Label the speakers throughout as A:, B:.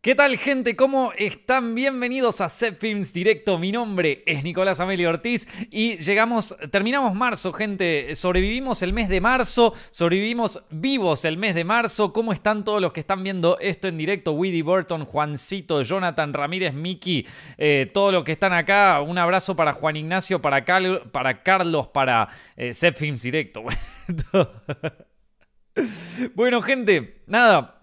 A: ¿Qué tal gente? ¿Cómo están? Bienvenidos a Set Films Directo. Mi nombre es Nicolás Amelio Ortiz y llegamos, terminamos marzo, gente. Sobrevivimos el mes de marzo, sobrevivimos vivos el mes de marzo. ¿Cómo están todos los que están viendo esto en directo? Widdy Burton, Juancito, Jonathan Ramírez, Miki, eh, todos los que están acá. Un abrazo para Juan Ignacio, para, Carlos, para eh, Films Directo. bueno, gente, nada.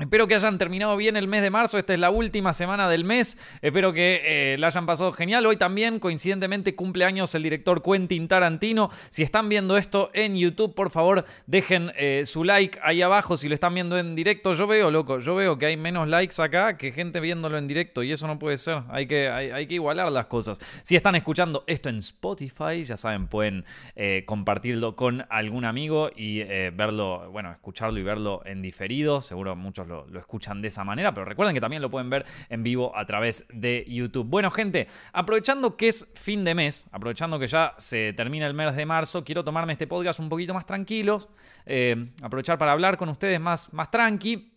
A: Espero que hayan terminado bien el mes de marzo. Esta es la última semana del mes. Espero que eh, la hayan pasado genial. Hoy también, coincidentemente, cumple años el director Quentin Tarantino. Si están viendo esto en YouTube, por favor, dejen eh, su like ahí abajo. Si lo están viendo en directo, yo veo, loco, yo veo que hay menos likes acá que gente viéndolo en directo. Y eso no puede ser. Hay que, hay, que igualar las cosas. Si están escuchando esto en Spotify, ya saben, pueden eh, compartirlo con algún amigo y verlo, bueno, escucharlo y verlo en diferido. Seguro muchos lo, escuchan de esa manera, pero recuerden que también lo pueden ver en vivo a través de YouTube. Bueno, gente, aprovechando que es fin de mes, aprovechando que ya se termina el mes de marzo, quiero tomarme este podcast un poquito más tranquilos, eh, aprovechar para hablar con ustedes más, más tranqui.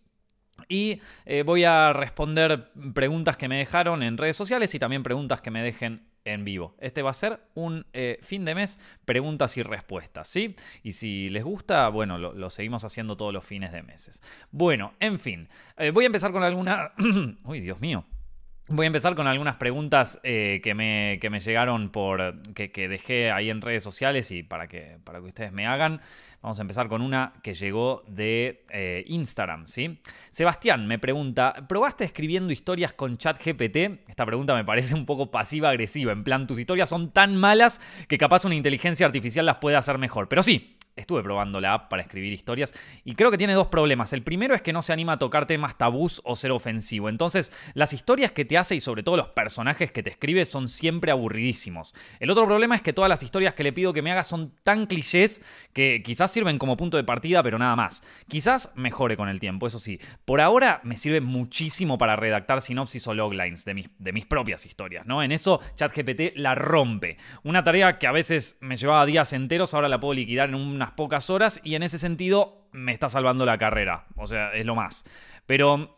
A: Y eh, voy a responder preguntas que me dejaron en redes sociales y también preguntas que me dejen en vivo. Este va a ser un eh, fin de mes, preguntas y respuestas, ¿sí? Y si les gusta, bueno, lo, seguimos haciendo todos los fines de meses. Bueno, en fin, eh, voy a empezar con alguna... Uy, Dios mío. Voy a empezar con algunas preguntas eh, que, me, que, me, llegaron por. Que, dejé ahí en redes sociales y para que, para que ustedes me hagan. Vamos a empezar con una que llegó de eh, Instagram, ¿sí? Sebastián me pregunta: ¿probaste escribiendo historias con ChatGPT? Esta pregunta me parece un poco pasiva-agresiva. En plan, tus historias son tan malas que capaz una inteligencia artificial las puede hacer mejor. Pero sí, estuve probando la app para escribir historias y creo que tiene dos problemas. El primero es que no se anima a tocar temas tabús o ser ofensivo. Entonces, las historias que te hace y sobre todo los personajes que te escribe son siempre aburridísimos. El otro problema es que todas las historias que le pido que me haga son tan clichés que quizás sirven como punto de partida, pero nada más. Quizás mejore con el tiempo, eso sí. Por ahora me sirve muchísimo para redactar sinopsis o loglines de mis, de mis propias historias, ¿no? En eso ChatGPT la rompe. Una tarea que a veces me llevaba días enteros, ahora la puedo liquidar en una pocas horas y en ese sentido me está salvando la carrera. O sea, es lo más. Pero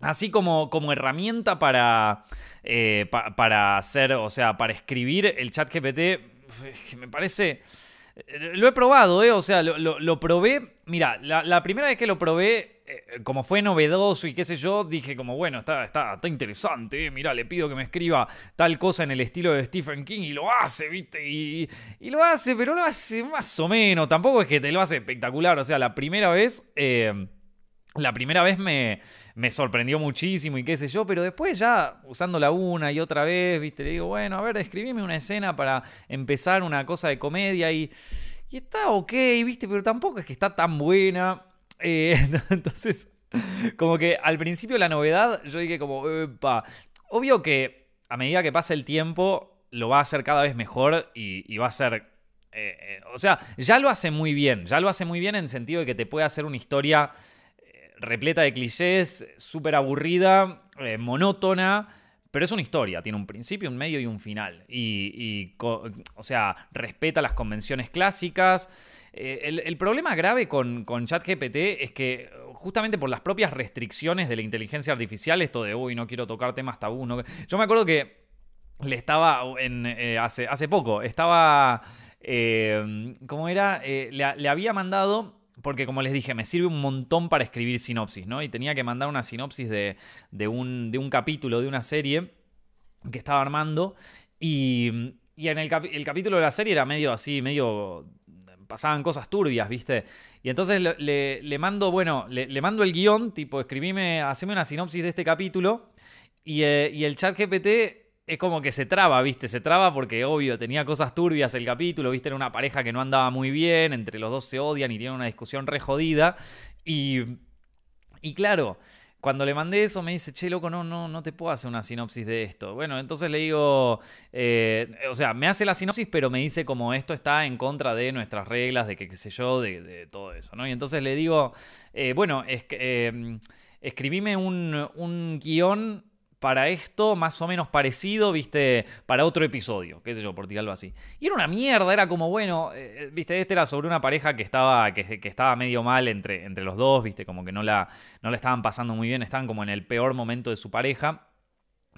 A: así como, como herramienta para, eh, para hacer, o sea, para escribir el chat GPT, me parece... Lo he probado, ¿eh? O sea, lo, probé. Mira, la, primera vez que lo probé, eh, como fue novedoso y qué sé yo, dije como, bueno, está, está, está interesante, ¿eh? Mira, le pido que me escriba tal cosa en el estilo de Stephen King y lo hace, ¿viste? Y, lo hace, pero lo hace más o menos. Tampoco es que te lo hace espectacular. O sea, la primera vez... Eh, la primera vez me, me, sorprendió muchísimo y qué sé yo, pero después ya usándola una y otra vez, viste, le digo, bueno, a ver, escribime una escena para empezar una cosa de comedia y, y está ok, viste, pero tampoco es que está tan buena. Eh, entonces, como que al principio la novedad, yo dije como, Epa. obvio que a medida que pasa el tiempo, lo va a hacer cada vez mejor y, va a ser... Eh, eh, o sea, ya lo hace muy bien, ya lo hace muy bien en el sentido de que te puede hacer una historia repleta de clichés, súper aburrida, eh, monótona. Pero es una historia, tiene un principio, un medio y un final. Y, o sea, respeta las convenciones clásicas. Eh, el, problema grave con, ChatGPT es que justamente por las propias restricciones de la inteligencia artificial, esto de, uy, no quiero tocar temas tabú. Yo me acuerdo que le estaba, en, eh, hace, poco, estaba, ¿cómo era? Le había mandado porque como les dije, me sirve un montón para escribir sinopsis, ¿no? Y tenía que mandar una sinopsis de, un, de un, capítulo de una serie que estaba armando. Y, y en el, capítulo de la serie era medio así, medio... Pasaban cosas turbias, ¿viste? Y entonces le, mando, bueno, le, mando el guion, tipo, escribime, haceme una sinopsis de este capítulo. Y, eh, y el chat GPT es como que se traba, ¿viste? Se traba porque, obvio, tenía cosas turbias el capítulo, ¿viste? Era una pareja que no andaba muy bien, entre los dos se odian y tienen una discusión re jodida. Y, y claro, cuando le mandé eso me dice, che, loco, no, no, no te puedo hacer una sinopsis de esto. Bueno, entonces le digo, eh, o sea, me hace la sinopsis, pero me dice como esto está en contra de nuestras reglas, de que qué sé yo, de, todo eso, ¿no? Y entonces le digo, eh, bueno, es que, eh, escribime un, un guion para esto más o menos parecido, viste, para otro episodio, qué sé yo, por tirarlo así. Y era una mierda, era como, bueno, eh, eh, viste, este era sobre una pareja que estaba, que, estaba medio mal entre, entre los dos, viste, como que no la, no estaban pasando muy bien, estaban como en el peor momento de su pareja.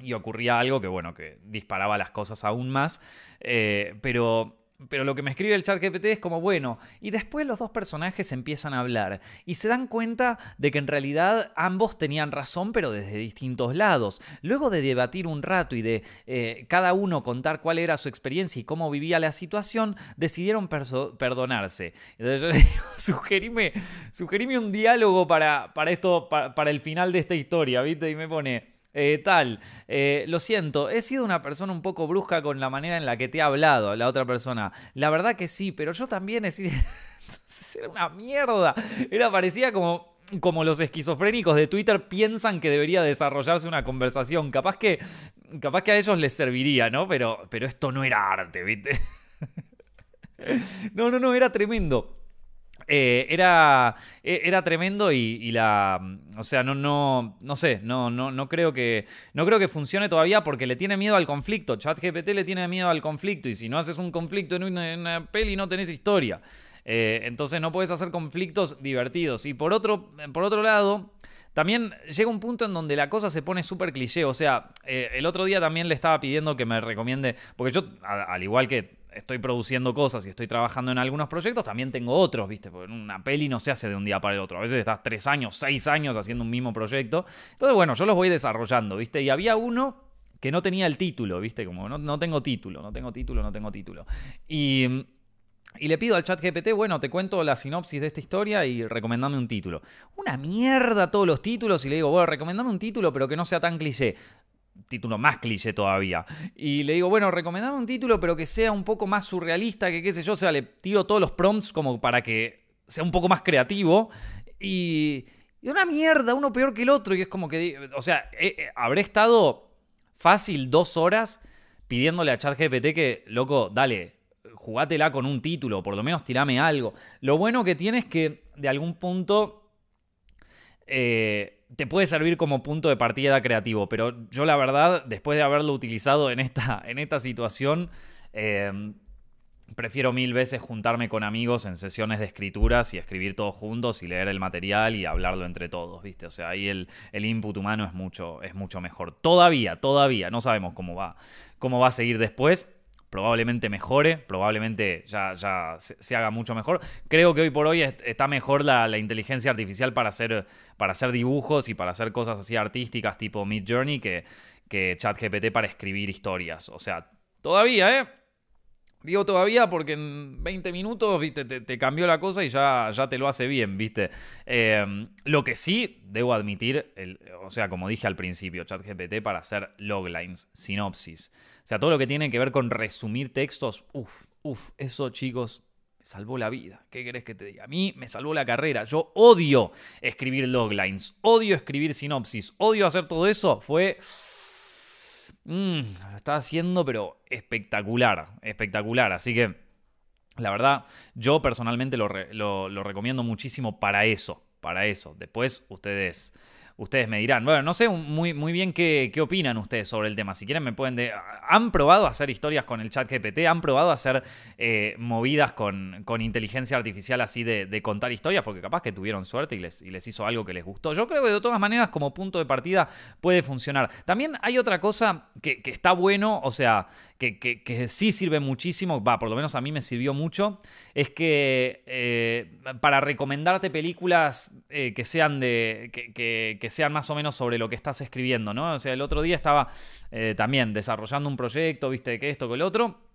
A: Y ocurría algo que, bueno, que disparaba las cosas aún más. Eh, pero pero lo que me escribe el chat GPT es como, bueno, y después los dos personajes empiezan a hablar y se dan cuenta de que en realidad ambos tenían razón, pero desde distintos lados. Luego de debatir un rato y de eh, cada uno contar cuál era su experiencia y cómo vivía la situación, decidieron perdonarse. Entonces yo le digo, sugerime, un diálogo para, para esto, para el final de esta historia, ¿viste? Y me pone... Eh, tal, eh, lo siento, he sido una persona un poco brusca con la manera en la que te ha hablado la otra persona. La verdad que sí, pero yo también he sido... era una mierda. Era parecía como como los esquizofrénicos de Twitter piensan que debería desarrollarse una conversación. Capaz que, capaz que a ellos les serviría, ¿no? Pero, pero esto no era arte, ¿viste? no, no, no, era tremendo. Eh, era, e, era tremendo y, la. O sea, no, no, no sé, no, no, no, creo que, no creo que funcione todavía porque le tiene miedo al conflicto. ChatGPT le tiene miedo al conflicto y si no haces un conflicto en una, peli no tenés historia. Eh, entonces no puedes hacer conflictos divertidos. Y por otro, por otro lado. También llega un punto en donde la cosa se pone súper cliché. O sea, eh, el otro día también le estaba pidiendo que me recomiende. Porque yo, al igual que estoy produciendo cosas y estoy trabajando en algunos proyectos, también tengo otros, ¿viste? Porque una peli no se hace de un día para el otro. A veces estás tres años, seis años haciendo un mismo proyecto. Entonces, bueno, yo los voy desarrollando, ¿viste? Y había uno que no tenía el título, ¿viste? Como no, no tengo título, no tengo título, no tengo título. Y. Y le pido al chat GPT, bueno, te cuento la sinopsis de esta historia y recomendame un título. Una mierda todos los títulos y le digo, bueno, recomendame un título pero que no sea tan cliché título más cliché todavía. Y le digo, bueno, recomendame un título, pero que sea un poco más surrealista, que qué sé yo, o sea, le tiro todos los prompts como para que sea un poco más creativo. Y, una mierda, uno peor que el otro. Y es como que, o sea, habré estado fácil dos horas pidiéndole a ChatGPT que, loco, dale, jugátela con un título, por lo menos tirame algo. Lo bueno que tiene es que de algún punto... Eh, te puede servir como punto de partida creativo, pero yo la verdad, después de haberlo utilizado en esta, en esta situación, em, prefiero mil veces juntarme con amigos en sesiones de escrituras y escribir todos juntos y leer el material y hablarlo entre todos, ¿viste? O sea, ahí el, el input humano es mucho, es mucho mejor. Todavía, todavía, no sabemos cómo va, cómo va a seguir después probablemente mejore, probablemente ya, ya se, haga mucho mejor. Creo que hoy por hoy está mejor la, inteligencia artificial para hacer, para hacer dibujos y para hacer cosas así artísticas tipo Mid Journey que, que ChatGPT para escribir historias. O sea, todavía, ¿eh? Digo todavía porque en 20 minutos ¿viste? Te, cambió la cosa y ya, ya te lo hace bien, ¿viste? Em, lo que sí, debo admitir, el, o sea, como dije al principio, ChatGPT para hacer loglines, sinopsis. O sea, todo lo que tiene que ver con resumir textos, uff, uff, eso chicos, me salvó la vida. ¿Qué querés que te diga? A mí me salvó la carrera. Yo odio escribir loglines, odio escribir sinopsis, odio hacer todo eso. Fue... Mm, lo estaba haciendo, pero espectacular, espectacular. Así que, la verdad, yo personalmente lo, lo recomiendo muchísimo para eso, para eso. Después ustedes Ustedes me dirán, bueno, no sé muy, muy bien qué, qué opinan ustedes sobre el tema. Si quieren me pueden... De... ¿Han probado hacer historias con el chat GPT? ¿Han probado hacer eh, movidas con, con, inteligencia artificial así de, contar historias? Porque capaz que tuvieron suerte y les, y les hizo algo que les gustó. Yo creo que de todas maneras como punto de partida puede funcionar. También hay otra cosa que, está bueno, o sea, que, que, sí sirve muchísimo, va, por lo menos a mí me sirvió mucho, es que eh, para recomendarte películas eh, que sean de... que sean más o menos sobre lo que estás escribiendo, ¿no? O sea, el otro día estaba eh, también desarrollando un proyecto, viste, que esto, que el otro.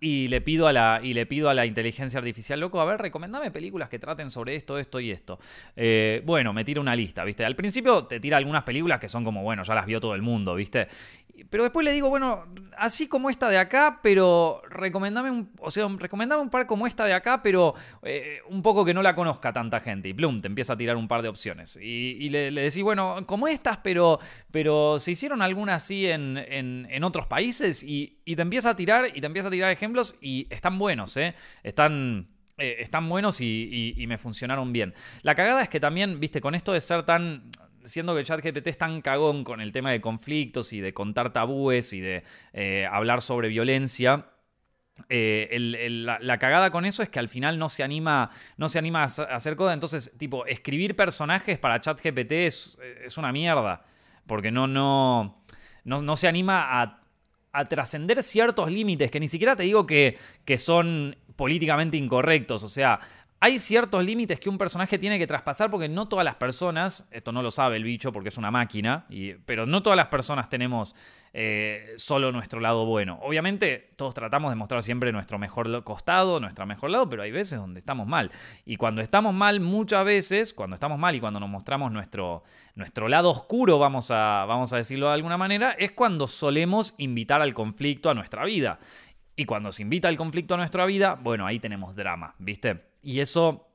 A: Y le, pido a la, y le pido a la inteligencia artificial, loco, a ver, recomendame películas que traten sobre esto, esto y esto. Eh, bueno, me tira una lista, ¿viste? Al principio te tira algunas películas que son como, bueno, ya las vio todo el mundo, ¿viste? Pero después le digo, bueno, así como esta de acá, pero recomendame un, o sea, recomendame un par como esta de acá, pero eh, un poco que no la conozca tanta gente. Y plum, te empieza a tirar un par de opciones. Y, le, decís, bueno, como estas, pero, pero se hicieron algunas así en, en, otros países. Y, y, te empieza a tirar, y te empieza a tirar ejemplos, y están buenos, ¿eh? Están. Eh, están buenos y, y me funcionaron bien. La cagada es que también, viste, con esto de ser tan siendo que ChatGPT es tan cagón con el tema de conflictos y de contar tabúes y de eh, hablar sobre violencia. Eh, la, cagada con eso es que al final no se anima, no se anima a hacer cosas. Entonces, tipo, escribir personajes para ChatGPT es, es una mierda. Porque no, no, no, se anima a, a trascender ciertos límites que ni siquiera te digo que, que son políticamente incorrectos. O sea, hay ciertos límites que un personaje tiene que traspasar porque no todas las personas, esto no lo sabe el bicho porque es una máquina, pero no todas las personas tenemos eh, solo nuestro lado bueno. Obviamente todos tratamos de mostrar siempre nuestro mejor costado, nuestro mejor lado, pero hay veces donde estamos mal. Y cuando estamos mal, muchas veces, cuando estamos mal y cuando nos mostramos nuestro, nuestro lado oscuro, vamos a, vamos a decirlo de alguna manera, es cuando solemos invitar al conflicto a nuestra vida. Y cuando se invita al conflicto a nuestra vida, bueno, ahí tenemos drama, ¿viste? Y eso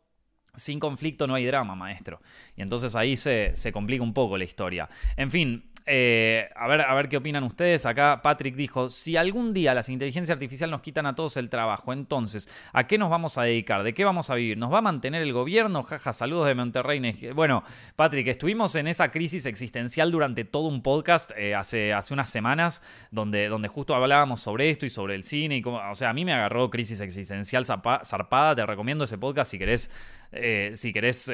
A: sin conflicto no hay drama, maestro. Y entonces ahí se, se, complica un poco la historia. En fin, eh, a, ver, a ver qué opinan ustedes. Acá Patrick dijo, si algún día las inteligencias artificiales nos quitan a todos el trabajo, entonces, ¿a qué nos vamos a dedicar? ¿De qué vamos a vivir? ¿Nos va a mantener el gobierno? Jaja, saludos de Monterrey. Bueno, Patrick, estuvimos en esa crisis existencial durante todo un podcast eh, hace, hace unas semanas, donde, donde justo hablábamos sobre esto y sobre el cine. Y cómo, o sea, a mí me agarró crisis existencial zarpada. Te recomiendo ese podcast si querés, eh, si querés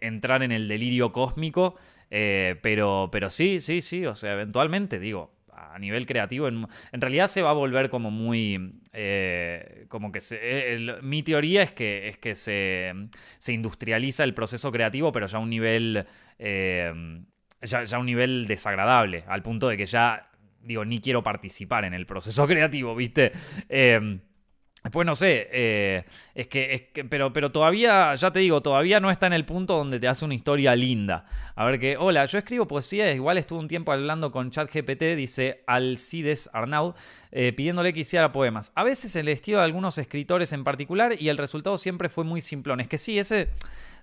A: entrar en el delirio cósmico. Eh, pero, pero sí, sí, sí, o sea, eventualmente, digo, a nivel creativo, en, realidad se va a volver como muy, eh, como que se, mi teoría es que, es que se, se, industrializa el proceso creativo, pero ya a un nivel, eh, ya, ya a un nivel desagradable, al punto de que ya, digo, ni quiero participar en el proceso creativo, ¿viste? Después no sé, eh, es, que, es que, pero, pero todavía, ya te digo, todavía no está en el punto donde te hace una historia linda. A ver que, hola, yo escribo poesía, igual estuve un tiempo hablando con ChatGPT, dice Alcides Arnaud, eh, pidiéndole que hiciera poemas. A veces el estilo de algunos escritores en particular y el resultado siempre fue muy simplón. Es que sí, ese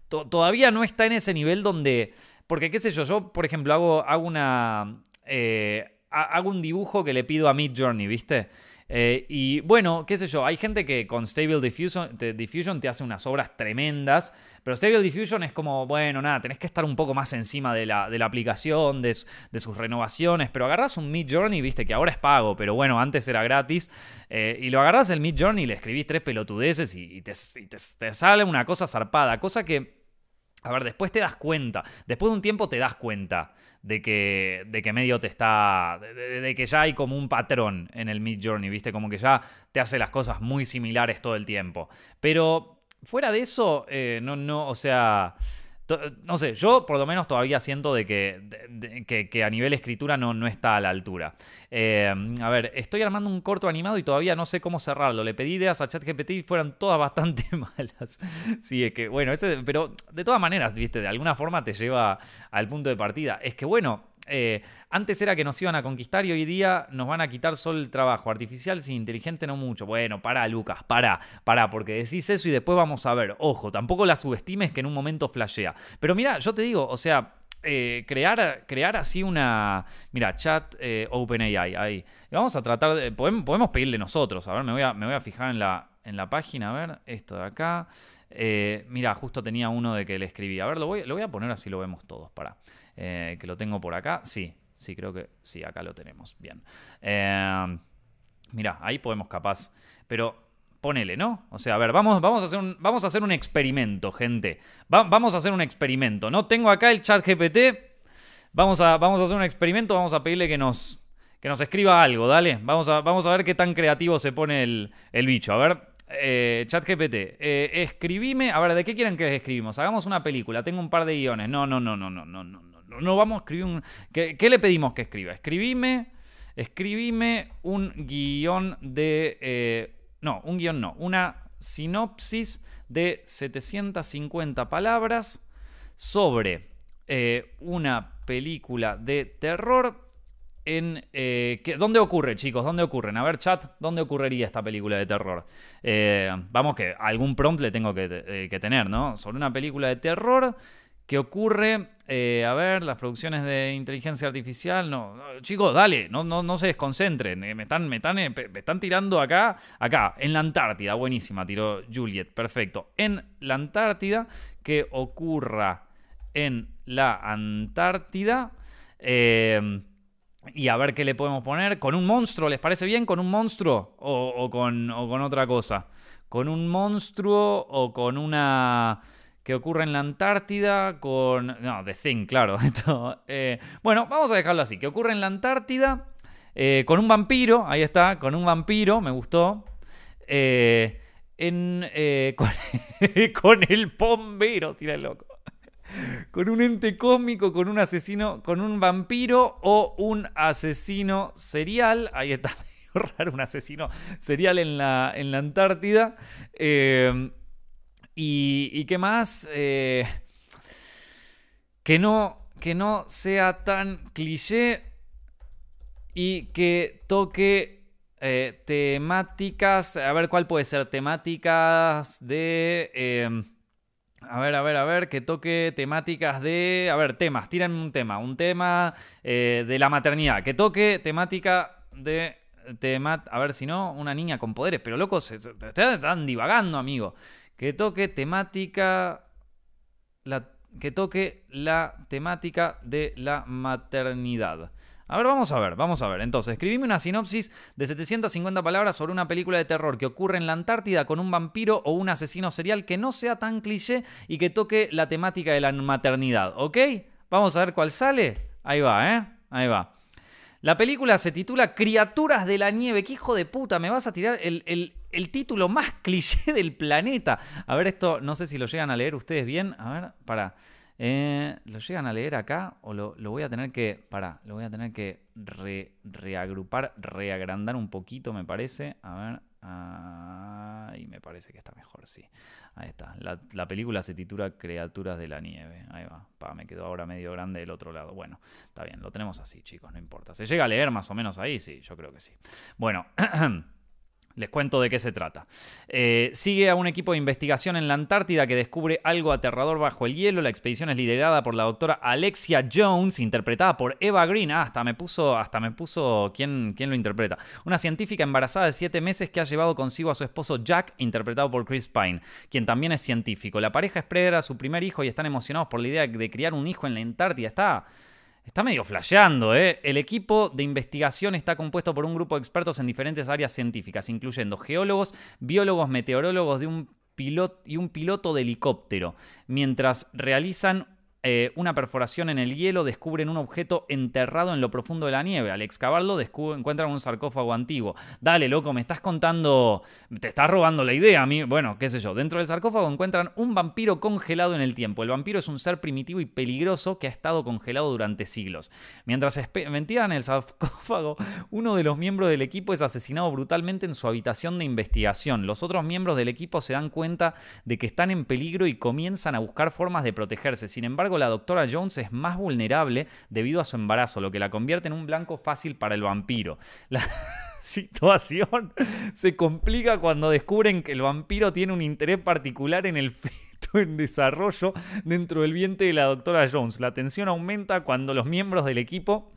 A: todavía no está en ese nivel donde, porque qué sé yo, yo por ejemplo hago, hago una... Eh, hago un dibujo que le pido a Mid Journey, ¿viste? Eh, y bueno, qué sé yo, hay gente que con Stable Diffusion te, hace unas obras tremendas, pero Stable Diffusion es como, bueno, nada, tenés que estar un poco más encima de la, de la aplicación, de, sus renovaciones, pero agarras un Mid Journey, viste, que ahora es pago, pero bueno, antes era gratis, eh, y lo agarras el Mid Journey y le escribís tres pelotudeces y, te, te sale una cosa zarpada, cosa que a ver, después te das cuenta, después de un tiempo te das cuenta de que, de que medio te está, de, que ya hay como un patrón en el Mid Journey, ¿viste? Como que ya te hace las cosas muy similares todo el tiempo. Pero fuera de eso, eh, no, no, o sea, no sé, yo por lo menos todavía siento de que, que, a nivel escritura no, no está a la altura. Eh, a ver, estoy armando un corto animado y todavía no sé cómo cerrarlo. Le pedí ideas a ChatGPT y fueron todas bastante malas. Sí, es que, bueno, ese, pero de todas maneras, viste, de alguna forma te lleva al punto de partida. Es que, bueno, eh, antes era que nos iban a conquistar y hoy día nos van a quitar solo el trabajo. Artificial sin inteligente no mucho. Bueno, para, Lucas, para, para, porque decís eso y después vamos a ver. Ojo, tampoco la subestimes que en un momento flashea. Pero mira, yo te digo, o sea, eh, crear, crear así una. Mira, chat eh, OpenAI ahí. Vamos a tratar de. Podemos, pedirle nosotros. A ver, me voy a, me voy a fijar en la, en la página. A ver, esto de acá. Mira, justo tenía uno de que le escribí. A ver, lo voy, a poner así lo vemos todos. Para. Eh, que lo tengo por acá. Sí, sí, creo que sí, acá lo tenemos. Bien. Eh, mira, ahí podemos capaz. Pero ponele, ¿no? O sea, a ver, vamos, vamos, a, hacer un, vamos a hacer un experimento, gente. vamos a hacer un experimento. No tengo acá el chat GPT. Vamos a, vamos a hacer un experimento. Vamos a pedirle que nos, que nos escriba algo, dale. Vamos a, vamos a ver qué tan creativo se pone el bicho. A ver, eh, chat GPT, eh, escribime, a ver, ¿de qué quieren que escribimos? Hagamos una película, tengo un par de guiones. No, no, no, no, no, no, no, no, no vamos a escribir un... ¿Qué, le pedimos que escriba? Escribime, escribime un guion de... Eh, no, un guion no, una sinopsis de 750 palabras sobre eh, una película de terror en... Eh, ¿Dónde ocurre, chicos? ¿Dónde ocurren? A ver, chat, ¿dónde ocurriría esta película de terror? Eh, vamos que algún prompt le tengo eh, que, tener, ¿no? Sobre una película de terror que ocurre... a ver, las producciones de inteligencia artificial... No, chicos, dale, no, no, no se desconcentren. me, están, me, están, me están tirando acá, acá, en la Antártida. Buenísima, tiró Juliet, perfecto. En la Antártida que ocurra en la Antártida. Eh, y a ver qué le podemos poner. ¿Con un monstruo? ¿Les parece bien? ¿Con un monstruo? ¿O, con, otra cosa? ¿Con un monstruo o con una... que ocurre en la Antártida? Con... No, The Thing, claro. Eh, bueno, vamos a dejarlo así. Que ocurre en la Antártida eh, con un vampiro. Ahí está, con un vampiro. Me gustó. Eh, con, con, el bombero, tira el loco con un ente cósmico, con un asesino, con un vampiro o un asesino serial. Ahí está medio raro, un asesino serial en la, en la Antártida. Eh, y, qué más? Eh, que, no, que no sea tan cliché y que toque eh, temáticas. A ver, ¿cuál puede ser? Temáticas de. A ver, a ver, a ver, que toque temáticas de. A ver, temas, tírenme un tema. Un tema eh, de la maternidad. Que toque temática de. Tema, a ver si no, una niña con poderes. Pero locos, se, están divagando, amigo. Que toque temática. La, que toque la temática de la maternidad. A ver, vamos a ver, vamos a ver. Entonces, escribime una sinopsis de 750 palabras sobre una película de terror que ocurre en la Antártida con un vampiro o un asesino serial que no sea tan cliché y que toque la temática de la maternidad, ¿ok? Vamos a ver cuál sale. Ahí va, ¿eh? Ahí va. La película se titula Criaturas de la Nieve. ¡Qué hijo de puta! Me vas a tirar el, el título más cliché del planeta. A ver, esto no sé si lo llegan a leer ustedes bien. A ver, para. Eh, ¿Lo llegan a leer acá? O lo, voy a tener que. Para, lo voy a tener que reagrupar, reagrandar un poquito, me parece. A ver. y me parece que está mejor, sí. Ahí está. La, película se titula Criaturas de la Nieve. Ahí va. Pa, me quedó ahora medio grande del otro lado. Bueno, está bien, lo tenemos así, chicos, no importa. ¿Se llega a leer más o menos ahí? Sí, yo creo que sí. Bueno. Les cuento de qué se trata. Eh, sigue a un equipo de investigación en la Antártida que descubre algo aterrador bajo el hielo. La expedición es liderada por la doctora Alexia Jones, interpretada por Eva Green. Ah, hasta me puso, hasta me puso ¿quién, quién lo interpreta. Una científica embarazada de siete meses que ha llevado consigo a su esposo Jack, interpretado por Chris Pine, quien también es científico. La pareja espera a su primer hijo y están emocionados por la idea de criar un hijo en la Antártida. Está Está medio flasheando, ¿eh? El equipo de investigación está compuesto por un grupo de expertos en diferentes áreas científicas, incluyendo geólogos, biólogos, meteorólogos de un y un piloto de helicóptero, mientras realizan eh, una perforación en el hielo, descubren un objeto enterrado en lo profundo de la nieve. Al excavarlo, encuentran un sarcófago antiguo. Dale, loco, me estás contando. Te estás robando la idea a mí. Bueno, qué sé yo. Dentro del sarcófago encuentran un vampiro congelado en el tiempo. El vampiro es un ser primitivo y peligroso que ha estado congelado durante siglos. Mientras ventilan el sarcófago, uno de los miembros del equipo es asesinado brutalmente en su habitación de investigación. Los otros miembros del equipo se dan cuenta de que están en peligro y comienzan a buscar formas de protegerse. Sin embargo, la doctora Jones es más vulnerable debido a su embarazo, lo que la convierte en un blanco fácil para el vampiro. La situación se complica cuando descubren que el vampiro tiene un interés particular en el feto en desarrollo dentro del vientre de la doctora Jones. La tensión aumenta cuando los miembros del equipo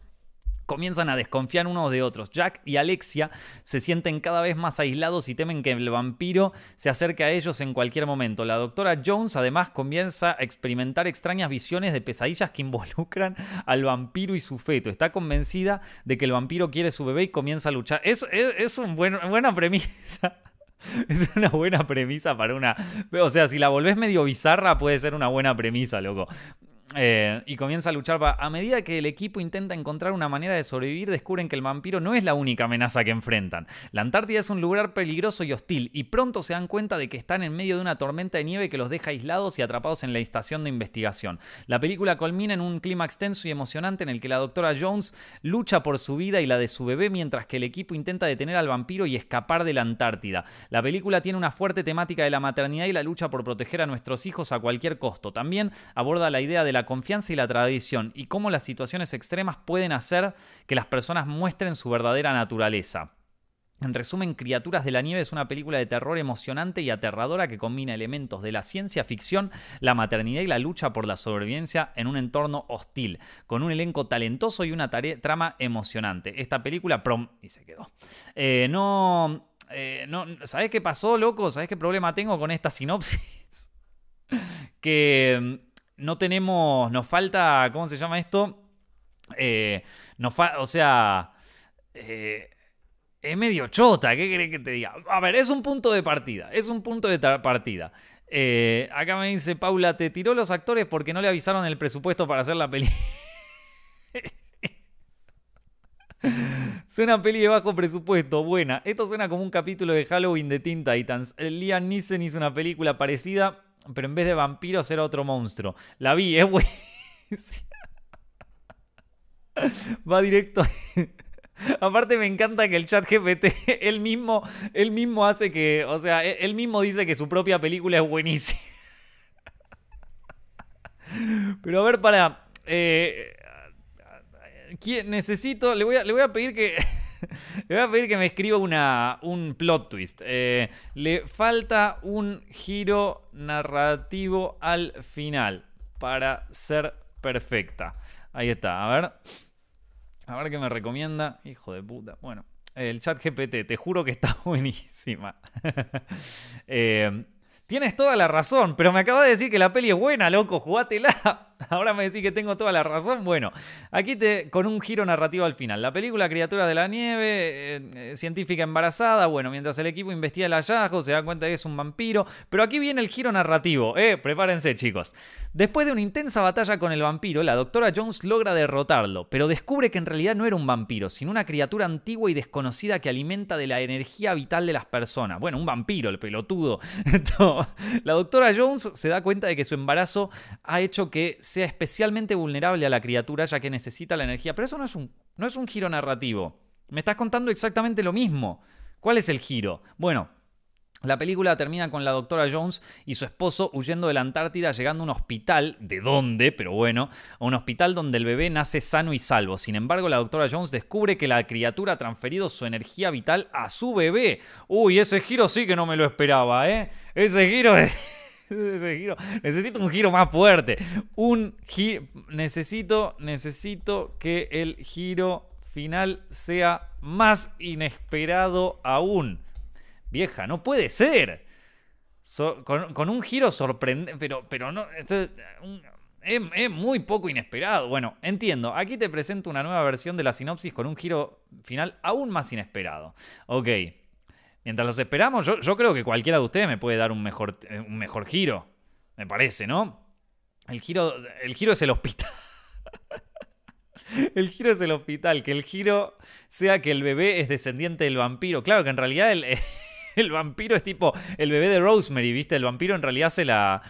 A: comienzan a desconfiar unos de otros. Jack y Alexia se sienten cada vez más aislados y temen que el vampiro se acerque a ellos en cualquier momento. La doctora Jones además comienza a experimentar extrañas visiones de pesadillas que involucran al vampiro y su feto. Está convencida de que el vampiro quiere su bebé y comienza a luchar. Es, es, una buena premisa. Es una buena premisa para una. O sea, si la volvés medio bizarra, puede ser una buena premisa, loco. Eh, y comienza a luchar. A medida que el equipo intenta encontrar una manera de sobrevivir, descubren que el vampiro no es la única amenaza que enfrentan. La Antártida es un lugar peligroso y hostil, y pronto se dan cuenta de que están en medio de una tormenta de nieve que los deja aislados y atrapados en la estación de investigación. La película culmina en un clima extenso y emocionante en el que la doctora Jones lucha por su vida y la de su bebé, mientras que el equipo intenta detener al vampiro y escapar de la Antártida. La película tiene una fuerte temática de la maternidad y la lucha por proteger a nuestros hijos a cualquier costo. También aborda la idea de la la confianza y la tradición y cómo las situaciones extremas pueden hacer que las personas muestren su verdadera naturaleza. En resumen, Criaturas de la Nieve es una película de terror emocionante y aterradora que combina elementos de la ciencia ficción, la maternidad y la lucha por la sobrevivencia en un entorno hostil, con un elenco talentoso y una trama emocionante. Esta película, prom, y se quedó. Eh, no, eh, no, ¿sabes qué pasó, loco? ¿Sabes qué problema tengo con esta sinopsis? que no tenemos, nos falta, ¿cómo se llama esto? Eh, nos o sea, eh, es medio chota, ¿qué querés que te diga? A ver, es un punto de partida, es un punto de partida. Eh, acá me dice Paula, te tiró los actores porque no le avisaron el presupuesto para hacer la peli. Suena peli de bajo presupuesto, buena. Esto suena como un capítulo de Halloween de Teen Titans. Liam Neeson hizo una película parecida, pero en vez de vampiros era otro monstruo. La vi, es buenísima. Va directo. Aparte me encanta que el chat GPT, él mismo, mismo hace que, o sea, él mismo dice que su propia película es buenísima. Pero a ver, para... Eh, necesito, le voy le voy a pedir que... Le voy a pedir que me escriba una, un plot twist. Eh, le falta un giro narrativo al final para ser perfecta. Ahí está, a ver. A ver qué me recomienda. Hijo de puta. Bueno, el chat GPT, te juro que está buenísima. eh, Tienes toda la razón, pero me acabas de decir que la peli es buena, loco, jugátela. Ahora me decís que tengo toda la razón. Bueno, aquí te con un giro narrativo al final. La película Criatura de la Nieve, eh, eh, científica embarazada. Bueno, mientras el equipo investiga el hallazgo, se da cuenta que es un vampiro. Pero aquí viene el giro narrativo. Eh, prepárense, chicos. Después de una intensa batalla con el vampiro, la doctora Jones logra derrotarlo, pero descubre que en realidad no era un vampiro, sino una criatura antigua y desconocida que alimenta de la energía vital de las personas. Bueno, un vampiro, el pelotudo. La doctora Jones se da cuenta de que su embarazo ha hecho que sea especialmente vulnerable a la criatura ya que necesita la energía. Pero eso no es un, no es un giro narrativo. Me estás contando exactamente lo mismo. ¿Cuál es el giro? Bueno, la película termina con la doctora Jones y su esposo huyendo de la Antártida, llegando a un hospital, ¿de dónde? Pero bueno, a un hospital donde el bebé nace sano y salvo. Sin embargo, la doctora Jones descubre que la criatura ha transferido su energía vital a su bebé. Uy, ese giro sí que no me lo esperaba, ¿eh? Ese giro... ese giro. Necesito un giro más fuerte. Un giro... Necesito, necesito que el giro final sea más inesperado aún. Vieja, no puede ser. con, un giro sorprendente, pero, pero no... es, muy poco inesperado. Bueno, entiendo. Aquí te presento una nueva versión de la sinopsis con un giro final aún más inesperado. Ok. Mientras los esperamos, yo, yo creo que cualquiera de ustedes me puede dar un mejor, eh, un mejor giro. Me parece, ¿no? El giro, el giro es el hospital. el giro es el hospital. Que el giro sea que el bebé es descendiente del vampiro. Claro que en realidad el... el vampiro es tipo el bebé de Rosemary, ¿viste? El vampiro en realidad se la,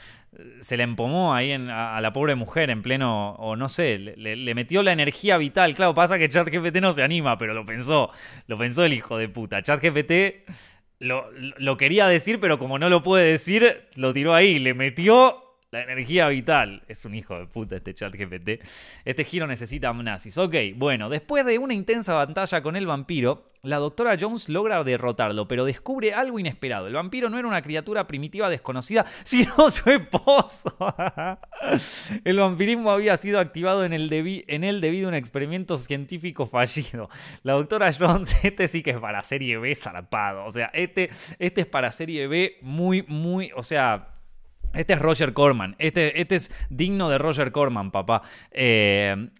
A: se la empomó ahí a, la pobre mujer en pleno, o no sé, le, metió la energía vital. Claro, pasa que ChatGPT no se anima, pero lo pensó, lo pensó el hijo de puta. ChatGPT lo, lo quería decir, pero como no lo puede decir, lo tiró ahí, le metió la energía vital. Es un hijo de puta este chat GPT. Este giro necesita amnasis. Ok, bueno, después de una intensa batalla con el vampiro, la doctora Jones logra derrotarlo, pero descubre algo inesperado. El vampiro no era una criatura primitiva desconocida, sino su esposo. el vampirismo había sido activado en, el en él debido a un experimento científico fallido. La doctora Jones, este sí que es para serie B zarpado. O sea, este, este es para serie B muy, muy, o sea este es Roger Corman. Este, este es digno de Roger Corman, papá. Eh,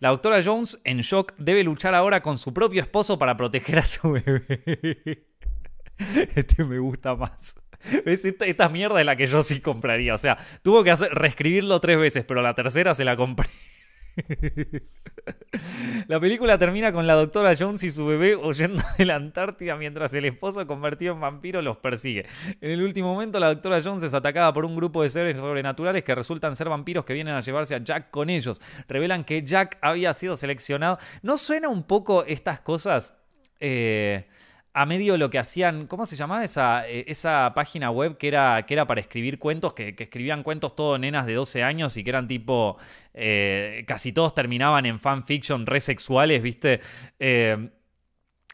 A: la doctora Jones, en shock, debe luchar ahora con su propio esposo para proteger a su bebé. Este me gusta más. Esta, mierda es la que yo sí compraría. O sea, tuvo que reescribirlo tres veces, pero la tercera se la compré. La película termina con la doctora Jones y su bebé huyendo de la Antártida mientras el esposo convertido en vampiro los persigue. En el último momento la doctora Jones es atacada por un grupo de seres sobrenaturales que resultan ser vampiros que vienen a llevarse a Jack con ellos. Revelan que Jack había sido seleccionado. ¿No suena un poco estas cosas? Eh, a medio lo que hacían, ¿cómo se llamaba esa, eh, esa página web que era, que era para escribir cuentos, que, escribían cuentos todo nenas de 12 años y que eran tipo, eh, casi todos terminaban en fanfiction re sexuales, ¿viste? Eh,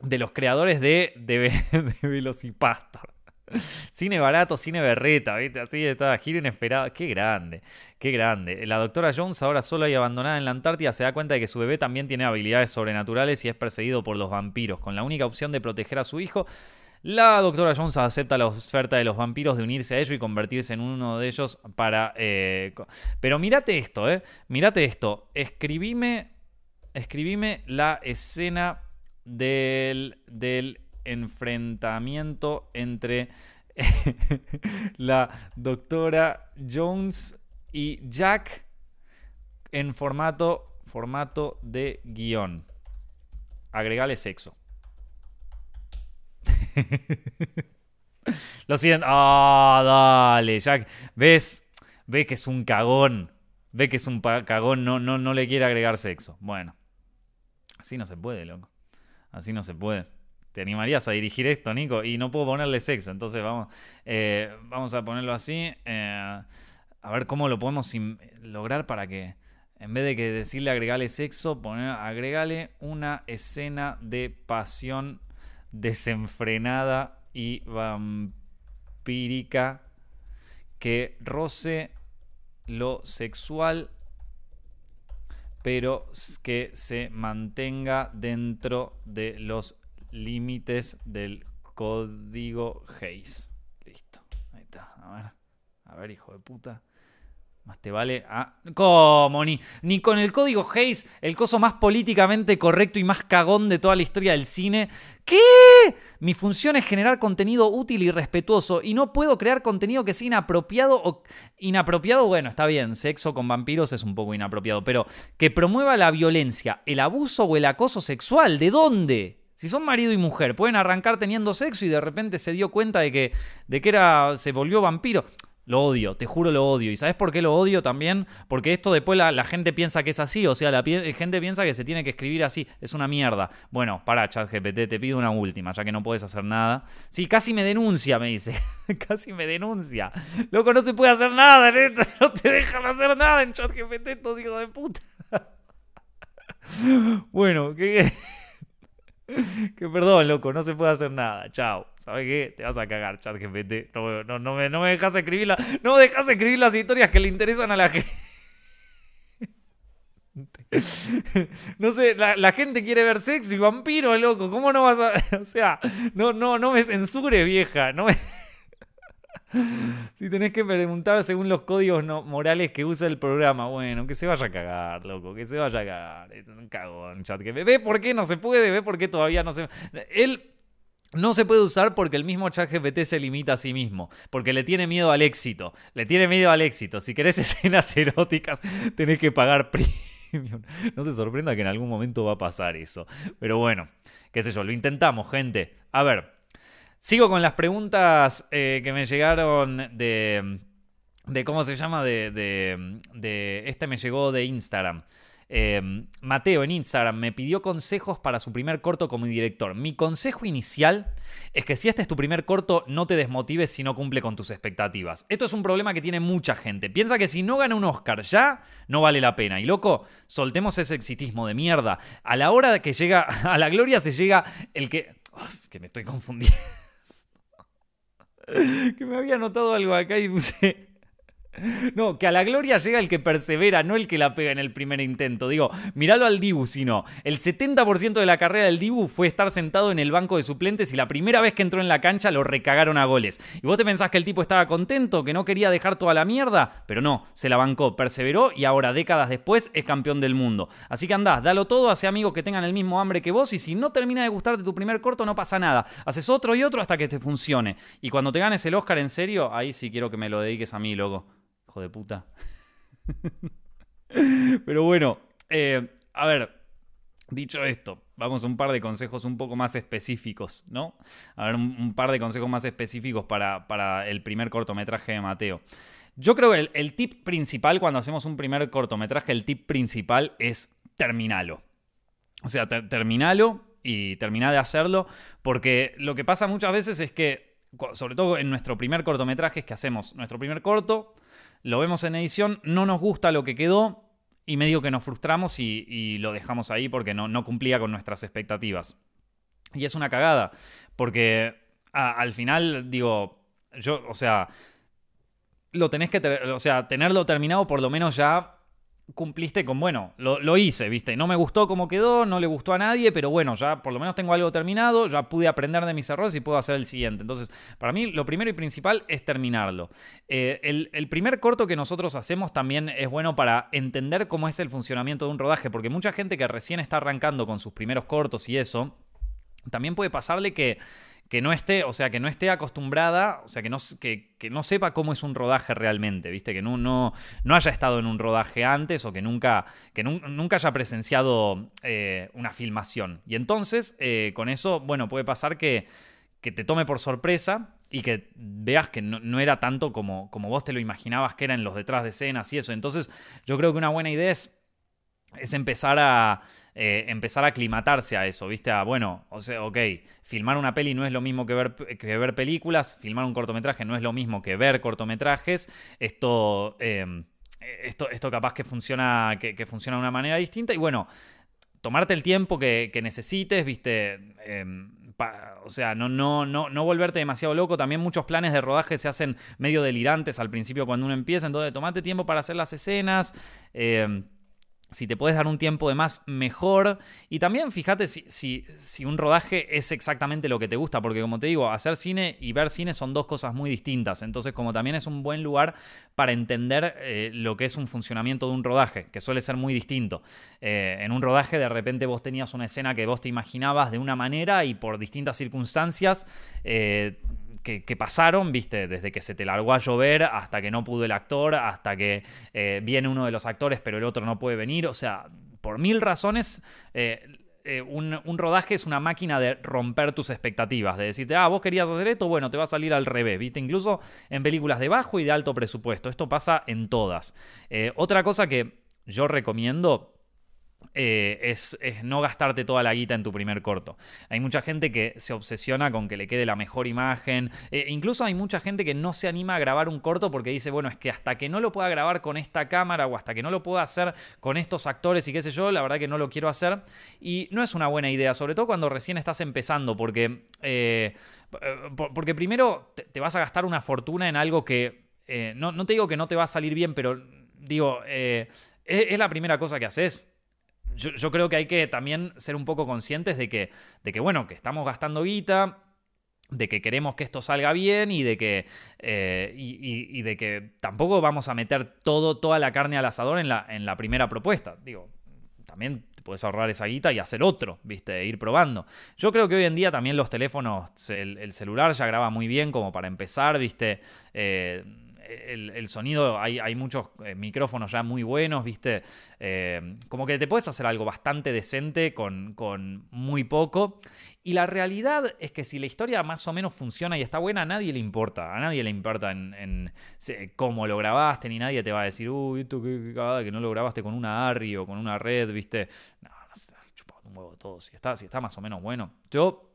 A: de los creadores de, de, de Velocipastor. Cine barato, cine berreta, ¿viste? Así está, giro inesperado. Qué grande, qué grande. La doctora Jones, ahora sola y abandonada en la Antártida, se da cuenta de que su bebé también tiene habilidades sobrenaturales y es perseguido por los vampiros. Con la única opción de proteger a su hijo, La doctora Jones acepta la oferta de los vampiros de unirse a ellos y convertirse en uno de ellos para... eh, pero mírate esto, ¿eh? Mírate esto. Escribime, escribime la escena del, del enfrentamiento entre la doctora Jones y Jack en formato, formato de guion. Agregale sexo. Lo siento. Ah, dale, Jack. ¿Ves? Ve que es un cagón. Ve que es un cagón. No, no, no le quiere agregar sexo. Bueno. Así no se puede, loco. Así no se puede. ¿Te animarías a dirigir esto, Nico? Y no puedo ponerle sexo. Entonces vamos, eh, vamos a ponerlo así. eh, a ver cómo lo podemos lograr para que, en vez de que decirle agregale sexo, poner, agregale una escena de pasión desenfrenada y vampírica que roce lo sexual, pero que se mantenga dentro de los límites del código Hayes. Listo. Ahí está. A ver. A ver, hijo de puta. Más te vale. Ah, ¿Cómo? Ni, ni con el código Hayes, el coso más políticamente correcto y más cagón de toda la historia del cine. ¿Qué? Mi función es generar contenido útil y respetuoso y no puedo crear contenido que sea inapropiado o inapropiado. Bueno, está bien, sexo con vampiros es un poco inapropiado, pero que promueva la violencia, el abuso o el acoso sexual. ¿De dónde? Si son marido y mujer, pueden arrancar teniendo sexo y de repente se dio cuenta de que, de que era, se volvió vampiro. Lo odio, te juro lo odio. ¿Y sabes por qué lo odio también? Porque esto después la, la gente piensa que es así, o sea, la pie- gente piensa que se tiene que escribir así. Es una mierda. Bueno, para ChatGPT, te pido una última, ya que no puedes hacer nada. Sí, casi me denuncia, me dice. casi me denuncia. Loco, no se puede hacer nada en esto. No te dejan hacer nada en ChatGPT, estos hijos de puta. bueno, ¿qué? Que perdón, loco, no se puede hacer nada. Chao. ¿Sabes qué? Te vas a cagar, chat GPT. No, no, no me, no me dejas escribir la- no me dejas escribir las historias que le interesan a la gente. No sé, la, la gente quiere ver sexo y vampiro, loco. ¿Cómo no vas a.? O sea, no, no, no me censure, vieja. No me. Si tenés que preguntar según los códigos no- morales que usa el programa, bueno, que se vaya a cagar, loco, que se vaya a cagar. Es un cagón, chat. Que ve por qué no se puede, ve por qué todavía no se. Él no se puede usar porque el mismo ChatGPT se limita a sí mismo, porque le tiene miedo al éxito, le tiene miedo al éxito. Si querés escenas eróticas, tenés que pagar premium. No te sorprenda que en algún momento va a pasar eso. Pero bueno, qué sé yo, lo intentamos, gente. A ver, sigo con las preguntas eh, que me llegaron de, de ¿cómo se llama? De, de, de- este me llegó de Instagram. Eh, Mateo en Instagram me pidió consejos para su primer corto como director. Mi consejo inicial es que si este es tu primer corto, no te desmotives si no cumple con tus expectativas. Esto es un problema que tiene mucha gente. Piensa que si no gana un Oscar ya, no vale la pena. Y loco, soltemos ese exitismo de mierda. A la hora que llega a la gloria se llega el que... Uf, que me estoy confundiendo. que me había notado algo acá y puse... No, que a la gloria llega el que persevera, no el que la pega en el primer intento. Digo, míralo al Dibu, sino el 70% de la carrera del Dibu fue estar sentado en el banco de suplentes y la primera vez que entró en la cancha lo recagaron a goles. Y vos te pensás que el tipo estaba contento, que no quería dejar toda la mierda, pero no, se la bancó, perseveró y ahora, décadas después, es campeón del mundo. Así que andá, dalo todo, hace amigos que tengan el mismo hambre que vos y si no termina de gustarte tu primer corto, no pasa nada. Haces otro y otro hasta que te funcione. Y cuando te ganes el Oscar en serio, ahí sí quiero que me lo dediques a mí, loco. De puta. Pero bueno, eh, a ver, dicho esto, vamos a un par de consejos un poco más específicos, ¿no? A ver, un, par de consejos más específicos para, para el primer cortometraje de Mateo. Yo creo que el, el tip principal cuando hacemos un primer cortometraje, el tip principal es terminalo. O sea, ter- terminalo y terminá de hacerlo, porque lo que pasa muchas veces es que, sobre todo en nuestro primer cortometraje, es que hacemos nuestro primer corto, lo vemos en edición, no nos gusta lo que quedó y medio que nos frustramos y, lo dejamos ahí porque no, no cumplía con nuestras expectativas. Y es una cagada, porque al final, digo, yo, o sea, lo tenés que, o sea, tenerlo terminado por lo menos ya cumpliste con, bueno, lo, hice, ¿viste? No me gustó cómo quedó, no le gustó a nadie, pero bueno, ya por lo menos tengo algo terminado, ya pude aprender de mis errores y puedo hacer el siguiente. Entonces, para mí, lo primero y principal es terminarlo. Eh, el, el, primer corto que nosotros hacemos también es bueno para entender cómo es el funcionamiento de un rodaje, porque mucha gente que recién está arrancando con sus primeros cortos y eso, también puede pasarle que que no esté, o sea, que no esté acostumbrada, o sea, que no, que, no sepa cómo es un rodaje realmente, ¿viste? Que no, no, no, haya estado en un rodaje antes o que nunca, que nunca haya presenciado eh, una filmación. Y entonces, eh, con eso, bueno, puede pasar que, que, te tome por sorpresa y que veas que no, era tanto como, como vos te lo imaginabas que era en los detrás de escenas y eso. Entonces, yo creo que una buena idea es, es empezar a eh, empezar a aclimatarse a eso, ¿viste? A, bueno, o sea, ok, filmar una peli no es lo mismo que ver, que ver películas, filmar un cortometraje no es lo mismo que ver cortometrajes, esto, em, esto, esto capaz que funciona, que, funciona de una manera distinta y bueno, tomarte el tiempo que, necesites, ¿viste? Em, o sea, no, no, no, no volverte demasiado loco. También muchos planes de rodaje se hacen medio delirantes al principio cuando uno empieza. Entonces, tomate tiempo para hacer las escenas. Eh, si te puedes dar un tiempo de más, mejor. Y también fíjate si, un rodaje es exactamente lo que te gusta, porque como te digo, hacer cine y ver cine son dos cosas muy distintas. Entonces, como también es un buen lugar para entender eh, lo que es un funcionamiento de un rodaje, que suele ser muy distinto. Eh, en un rodaje, de repente vos tenías una escena que vos te imaginabas de una manera y por distintas circunstancias. Eh, que, pasaron, viste, desde que se te largó a llover hasta que no pudo el actor, hasta que eh, viene uno de los actores pero el otro no puede venir, o sea, por mil razones... Eh, eh, un, un, rodaje es una máquina de romper tus expectativas, de decirte, ah, vos querías hacer esto, bueno, te va a salir al revés, ¿viste? Incluso en películas de bajo y de alto presupuesto, esto pasa en todas. otra cosa que yo recomiendo eh, es, no gastarte toda la guita en tu primer corto. Hay mucha gente que se obsesiona con que le quede la mejor imagen. Eh, incluso hay mucha gente que no se anima a grabar un corto porque dice, bueno, es que hasta que no lo pueda grabar con esta cámara o hasta que no lo pueda hacer con estos actores y qué sé yo, la verdad que no lo quiero hacer. Y no es una buena idea, sobre todo cuando recién estás empezando, porque, eh, porque primero te, vas a gastar una fortuna en algo que... No, no, te digo que no te va a salir bien, pero digo, es, es la primera cosa que haces yo, creo que hay que también ser un poco conscientes de que, de que, bueno, que estamos gastando guita, de que queremos que esto salga bien y de que, eh, y, de que tampoco vamos a meter todo, toda la carne al asador en la, en la primera propuesta. Digo, también te puedes ahorrar esa guita y hacer otro, ¿viste? E ir probando. Yo creo que hoy en día también los teléfonos, el, celular ya graba muy bien como para empezar, ¿viste? Eh, el, sonido, hay, hay muchos eh, micrófonos ya muy buenos, ¿viste? Eh, como que te puedes hacer algo bastante decente con, con, muy poco. Y la realidad es que si la historia más o menos funciona y está buena, a nadie le importa. A nadie le importa en, cómo lo grabaste, ni nadie te va a decir, uy, esto que, que no lo grabaste con una ARRI o con una red, ¿viste? No, no, chupado un huevo todo. Si está, si está más o menos bueno. Yo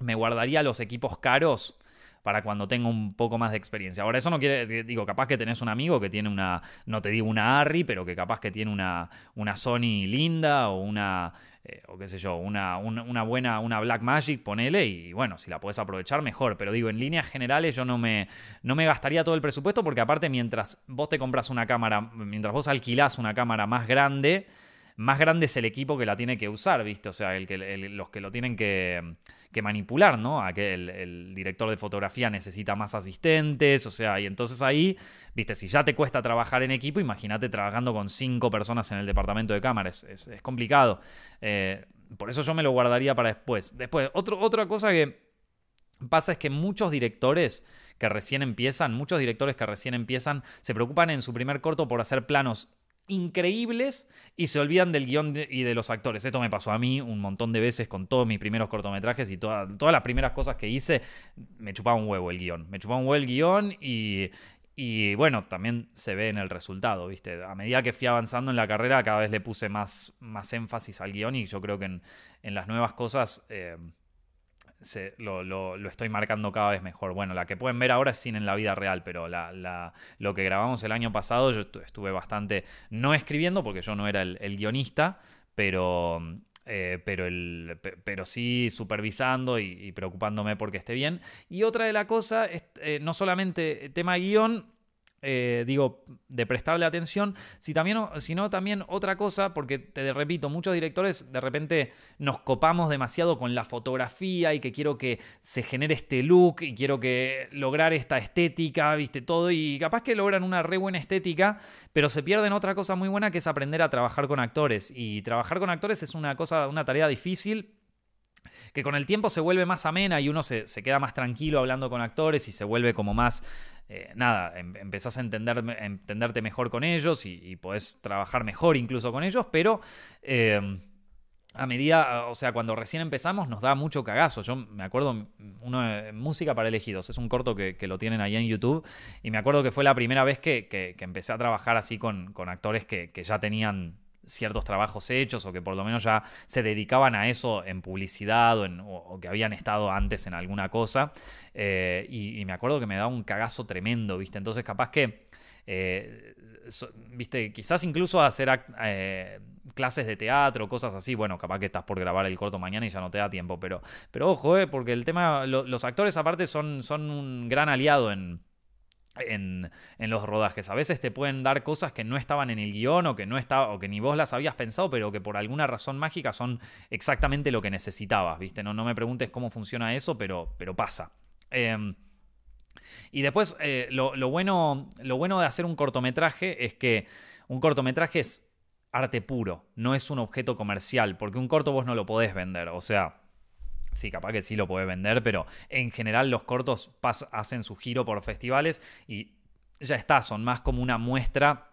A: me guardaría los equipos caros para cuando tenga un poco más de experiencia. Ahora, eso no quiere, digo, capaz que tenés un amigo que tiene una, no te digo una Arri, pero que capaz que tiene una, una Sony linda o una, eh, o qué sé yo, una, una, buena, una Black Magic, ponele, y bueno, si la puedes aprovechar, mejor. Pero digo, en líneas generales yo no me, no me gastaría todo el presupuesto porque aparte mientras vos te compras una cámara, mientras vos alquilás una cámara más grande, más grande es el equipo que la tiene que usar, ¿viste? O sea, el que, los que lo tienen que, manipular, ¿no? A que el, director de fotografía necesita más asistentes, o sea, y entonces ahí, ¿viste? Si ya te cuesta trabajar en equipo, imagínate trabajando con cinco personas en el departamento de cámaras, es, complicado. Eh, por eso yo me lo guardaría para después. Después, otra cosa que pasa es que muchos directores que recién empiezan, muchos directores que recién empiezan, se preocupan en su primer corto por hacer planos increíbles y se olvidan del guion y de los actores. Esto me pasó a mí un montón de veces con todos mis primeros cortometrajes y todas las primeras cosas que hice, me chupaba un huevo el guion. Me chupaba un huevo el guion y, y bueno, también se ve en el resultado, ¿viste? A medida que fui avanzando en la carrera, cada vez le puse más, más énfasis al guion y yo creo que en, en las nuevas cosas... Eh, lo, estoy marcando cada vez mejor. Bueno, la que pueden ver ahora es sin en la vida real, pero la, lo que grabamos el año pasado yo estuve bastante, no escribiendo porque yo no era el, guionista, pero, eh, pero, el, pero sí supervisando y, preocupándome porque esté bien. Y otra de la cosa, es, eh, no solamente tema guion, eh, digo, de prestarle atención, si también, sino también otra cosa, porque te repito, muchos directores de repente nos copamos demasiado con la fotografía y que quiero que se genere este look y quiero que lograr esta estética, viste, todo, y capaz que logran una re buena estética, pero se pierden otra cosa muy buena que es aprender a trabajar con actores. Y trabajar con actores es una cosa, una tarea difícil que con el tiempo se vuelve más amena y uno se, se, queda más tranquilo hablando con actores y se vuelve como más eh, nada, em, empezás a entender, entenderte mejor con ellos y, podés trabajar mejor incluso con ellos, pero em, a medida, o sea, cuando recién empezamos nos da mucho cagazo. Yo me acuerdo, uno de Música para Elegidos, es un corto que, lo tienen ahí en YouTube, y me acuerdo que fue la primera vez que, empecé a trabajar así con, con actores que, ya tenían ciertos trabajos hechos o que por lo menos ya se dedicaban a eso en publicidad o, que habían estado antes en alguna cosa. Eh, y, me acuerdo que me daba un cagazo tremendo, ¿viste? Entonces capaz que, eh, ¿viste? Quizás incluso hacer eh, clases de teatro, cosas así, bueno, capaz que estás por grabar el corto mañana y ya no te da tiempo, pero, pero ojo, porque el tema, los actores aparte son, son un gran aliado en en, los rodajes. A veces te pueden dar cosas que no estaban en el guion o que no estaba, o que ni vos las habías pensado, pero que por alguna razón mágica son exactamente lo que necesitabas, ¿viste? No, no me preguntes cómo funciona eso, pero, pero pasa. Em, y después, eh, lo, bueno, lo bueno de hacer un cortometraje es que un cortometraje es arte puro, no es un objeto comercial, porque un corto vos no lo podés vender. O sea, Sí, capaz que sí lo puede vender, pero en general los cortos hacen su giro por festivales y ya está, son más como una muestra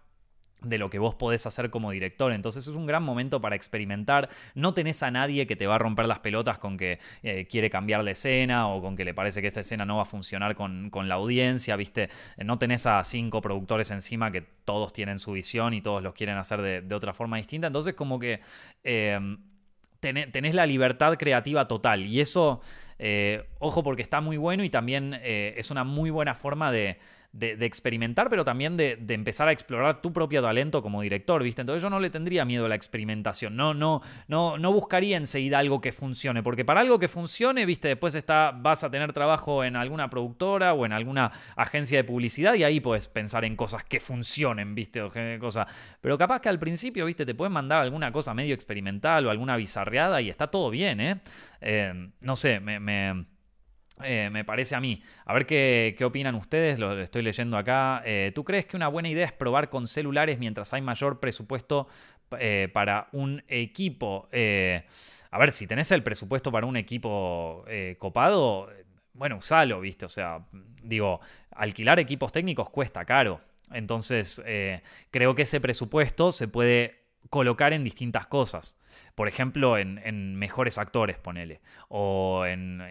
A: de lo que vos podés hacer como director. Entonces es un gran momento para experimentar. No tenés a nadie que te va a romper las pelotas con que eh, quiere cambiar la escena o con que le parece que esta escena no va a funcionar con, la audiencia, ¿viste? No tenés a cinco productores encima que todos tienen su visión y todos los quieren hacer de, otra forma distinta. Entonces como que... Eh, tenés la libertad creativa total. Y eso, eh, ojo, porque está muy bueno y también eh, es una muy buena forma de, de, experimentar, pero también de, empezar a explorar tu propio talento como director, ¿viste? Entonces yo no le tendría miedo a la experimentación, no, no, no, no buscaría enseguida algo que funcione, porque para algo que funcione, ¿viste? Después está, vas a tener trabajo en alguna productora o en alguna agencia de publicidad y ahí puedes pensar en cosas que funcionen, ¿viste? O cosas. Pero capaz que al principio, ¿viste? Te pueden mandar alguna cosa medio experimental o alguna bizarreada y está todo bien, ¿eh? eh no sé, me eh, me parece a mí. A ver qué, opinan ustedes, lo estoy leyendo acá. Eh, ¿Tú crees que una buena idea es probar con celulares mientras hay mayor presupuesto eh, para un equipo? a ver, si tenés el presupuesto para un equipo copado, bueno, usalo, ¿viste? O sea, digo, alquilar equipos técnicos cuesta caro. Entonces, creo que ese presupuesto se puede colocar en distintas cosas. Por ejemplo, en, mejores actores, ponele. O en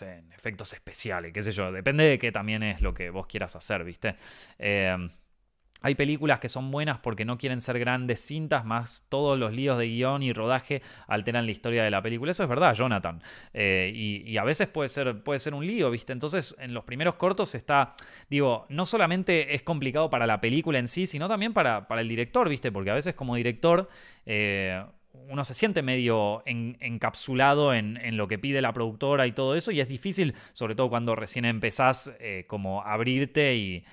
A: en efectos especiales, qué sé yo, depende de qué también es lo que vos quieras hacer, ¿viste? Eh, hay películas que son buenas porque no quieren ser grandes cintas, más todos los líos de guion y rodaje alteran la historia de la película. Eso es verdad, Jonathan. Eh, y, a veces puede ser, puede ser un lío, ¿viste? Entonces, en los primeros cortos está, digo, no solamente es complicado para la película en sí, sino también para, para el director, ¿viste? Porque a veces como director... Eh, uno se siente medio encapsulado en, lo que pide la productora y todo eso, y es difícil, sobre todo cuando recién empezás, eh, como abrirte y,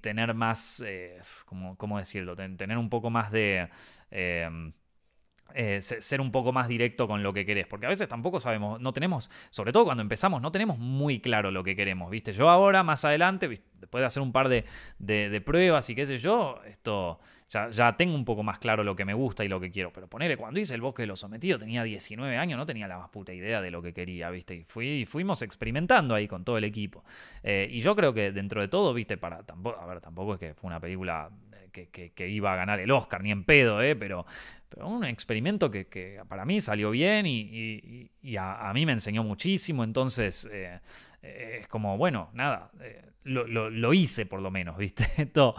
A: tener más, eh, como, ¿cómo decirlo? Tener un poco más de... Eh, eh, ser un poco más directo con lo que querés, porque a veces tampoco sabemos, no tenemos, sobre todo cuando empezamos, no tenemos muy claro lo que queremos, ¿viste? Yo ahora, más adelante, después de hacer un par de, pruebas y qué sé yo, esto ya, tengo un poco más claro lo que me gusta y lo que quiero, pero ponele, cuando hice el bosque de los sometidos tenía 19 años, no tenía la más puta idea de lo que quería, ¿viste? Y fui, fuimos experimentando ahí con todo el equipo. Eh, y yo creo que dentro de todo, ¿viste? Para, tampoco, a ver, tampoco es que fue una película que, iba a ganar el Oscar, ni en pedo, ¿eh? pero, pero un experimento que, para mí salió bien y, a, mí me enseñó muchísimo, entonces eh, eh, es como, bueno, nada, eh, lo, lo, hice por lo menos, ¿viste? Esto,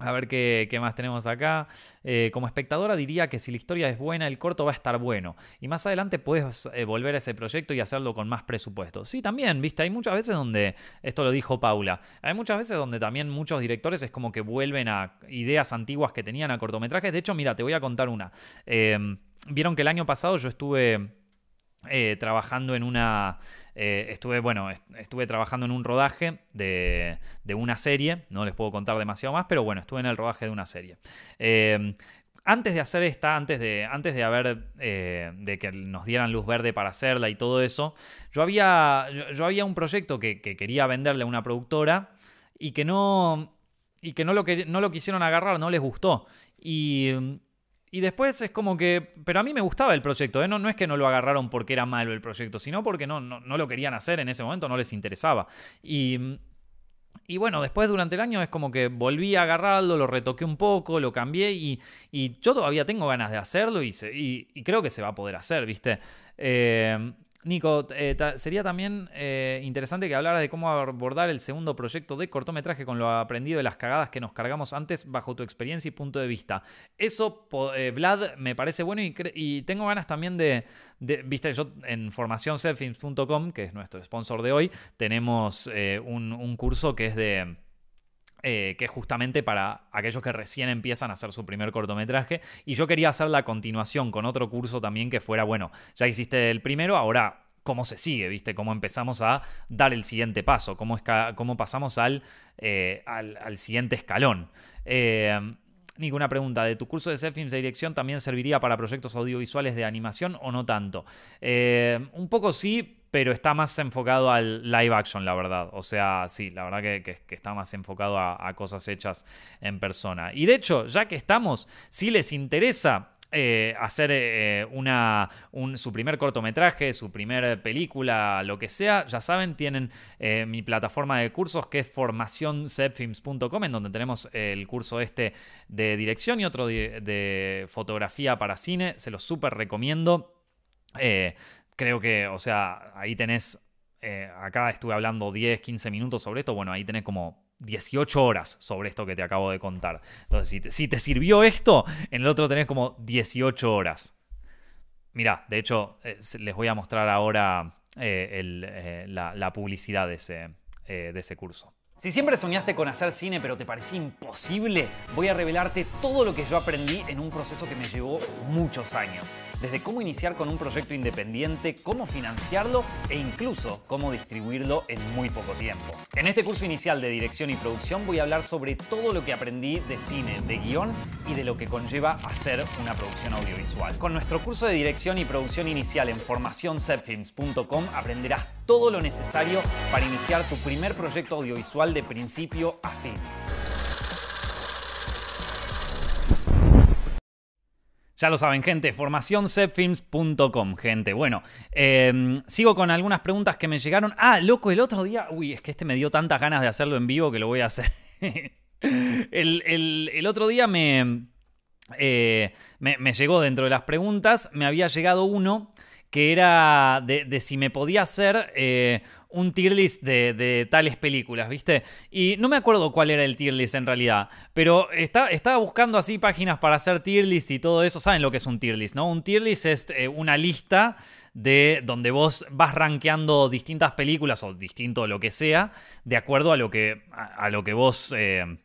A: a ver qué, más tenemos acá. Eh, como espectadora diría que si la historia es buena, el corto va a estar bueno. Y más adelante puedes eh, volver a ese proyecto y hacerlo con más presupuesto. Sí, también, viste, hay muchas veces donde, esto lo dijo Paula, hay muchas veces donde también muchos directores es como que vuelven a ideas antiguas que tenían a cortometrajes. De hecho, mira, te voy a contar una. Em, vieron que el año pasado yo estuve eh, trabajando en una... Eh, estuve, bueno, estuve trabajando en un rodaje de, una serie, no les puedo contar demasiado más, pero bueno, estuve en el rodaje de una serie. Eh, antes de hacer esta, antes de, antes de haber, de que nos dieran luz verde para hacerla y todo eso, yo había, yo, había un proyecto que, quería venderle a una productora y que no, y que no lo, que, no lo quisieron agarrar, no les gustó. Y y después es como que, pero a mí me gustaba el proyecto, ¿eh? no, no es que no lo agarraron porque era malo el proyecto, sino porque no, no, lo querían hacer en ese momento, no les interesaba. Y, y, bueno, después durante el año es como que volví a agarrarlo, lo retoqué un poco, lo cambié y, y yo todavía tengo ganas de hacerlo y, y, creo que se va a poder hacer, ¿viste? Eh, Nico, eh, sería también eh, interesante que hablara de cómo abordar el segundo proyecto de cortometraje con lo aprendido de las cagadas que nos cargamos antes bajo tu experiencia y punto de vista. Eso, eh, Vlad, me parece bueno y, tengo ganas también de, viste, yo en formacionselfilms.com, que es nuestro sponsor de hoy, tenemos un, curso que es de... que es justamente para aquellos que recién empiezan a hacer su primer cortometraje. Y yo quería hacer la continuación con otro curso también que fuera, bueno, ya hiciste el primero, ahora cómo se sigue, ¿viste? Cómo empezamos a dar el siguiente paso, cómo, cómo pasamos al, eh, al, siguiente escalón. Eh, una pregunta. ¿De tu curso de self de dirección también serviría para proyectos audiovisuales de animación o no tanto? Eh, un poco sí, pero está más enfocado al live action, la verdad. O sea, sí, la verdad que, está más enfocado a, cosas hechas en persona. Y de hecho, ya que estamos, si les interesa eh, hacer eh, una, su primer cortometraje, su primer película, lo que sea, ya saben, tienen eh, mi plataforma de cursos que es formacioncepfilms.com, en donde tenemos el curso este de dirección y otro de, de fotografía para cine. Se los súper recomiendo creo que, o sea, ahí tenés, eh, acá estuve hablando 10, 15 minutos sobre esto, bueno, ahí tenés como 18 horas sobre esto que te acabo de contar. Entonces, si te, sirvió esto, en el otro tenés como 18 horas. Mirá, de hecho, eh, les voy a mostrar ahora eh, la, publicidad de ese, de ese curso. Si siempre soñaste con hacer cine pero te parecía imposible, voy a revelarte todo lo que yo aprendí en un proceso que me llevó muchos años desde cómo iniciar con un proyecto independiente, cómo financiarlo e incluso cómo distribuirlo en muy poco tiempo. En este curso inicial de dirección y producción voy a hablar sobre todo lo que aprendí de cine, de guion y de lo que conlleva hacer una producción audiovisual. Con nuestro curso de dirección y producción inicial en formacioncepfilms.com aprenderás todo lo necesario para iniciar tu primer proyecto audiovisual de principio a fin. Ya lo saben, gente, formacioncepfilms.com, gente. Bueno, em, sigo con algunas preguntas que me llegaron. Ah, loco, el otro día. Uy, es que este me dio tantas ganas de hacerlo en vivo que lo voy a hacer. el, otro día eh, me, me, llegó dentro de las preguntas, me había llegado uno que era de, si me podía hacer eh, un tier list de, tales películas, ¿viste? Y no me acuerdo cuál era el tier list en realidad, pero estaba buscando así páginas para hacer tier list y todo eso. ¿Saben lo que es un tier list, no? Un tier list es eh, una lista de donde vos vas rankeando distintas películas o distinto lo que sea, de acuerdo a lo que, a, lo que vos... Eh,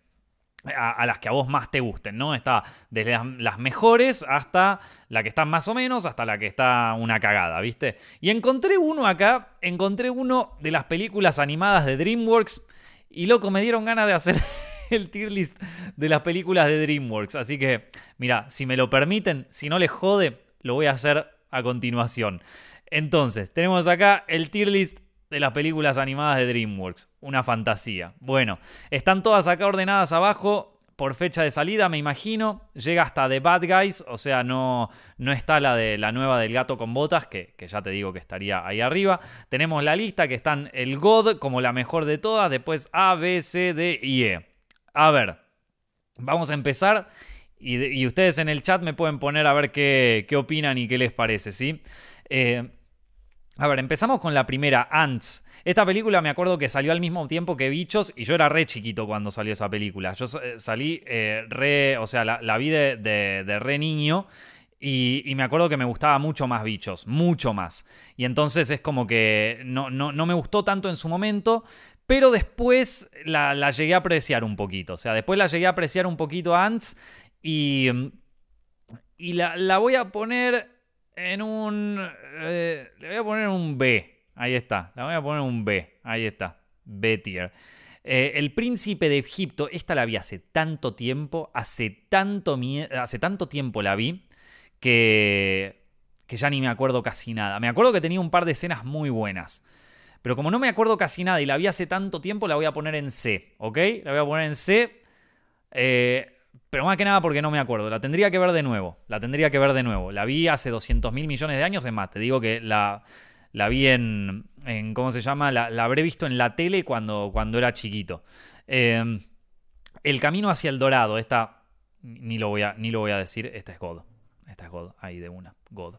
A: a, las que a vos más te gusten, ¿no? Está desde las, mejores hasta la que está más o menos, hasta la que está una cagada, ¿viste? Y encontré uno acá, encontré uno de las películas animadas de DreamWorks y loco, me dieron ganas de hacer el tier list de las películas de DreamWorks. Así que, mira, si me lo permiten, si no les jode, lo voy a hacer a continuación. Entonces, tenemos acá el tier list de las películas animadas de DreamWorks. Una fantasía. Bueno, están todas acá ordenadas abajo por fecha de salida, me imagino. Llega hasta The Bad Guys, o sea, no, no está la de la nueva del gato con botas, que, que, ya te digo que estaría ahí arriba. Tenemos la lista que están el God como la mejor de todas, después A, B, C, D y E. A ver, vamos a empezar. Y, ustedes en el chat me pueden poner a ver qué, qué opinan y qué les parece, ¿sí? Eh, a ver, empezamos con la primera, Ants. Esta película me acuerdo que salió al mismo tiempo que Bichos y yo era re chiquito cuando salió esa película. Yo eh, salí eh, re, o sea, la, vi de, re niño y, me acuerdo que me gustaba mucho más Bichos, mucho más. Y entonces es como que no, no, me gustó tanto en su momento, pero después la, llegué a apreciar un poquito. O sea, después la llegué a apreciar un poquito Ants y, y la, la voy a poner en un... Eh, le voy a poner un B. Ahí está. Le voy a poner un B. Ahí está. B tier. Eh, el príncipe de Egipto, esta la vi hace tanto tiempo, hace tanto, hace tanto tiempo la vi, que, que ya ni me acuerdo casi nada. Me acuerdo que tenía un par de escenas muy buenas. Pero como no me acuerdo casi nada y la vi hace tanto tiempo, la voy a poner en C, ¿ok? La voy a poner en C. Eh, pero más que nada porque no me acuerdo. La tendría que ver de nuevo. La tendría que ver de nuevo. La vi hace 200 mil millones de años. Es más, te digo que la, la vi en, en, ¿Cómo se llama? La, habré visto en la tele cuando, cuando era chiquito. Em, el camino hacia el dorado. Esta. Ni lo, voy a, ni lo voy a decir. Esta es God. Esta es God. Ahí de una. God.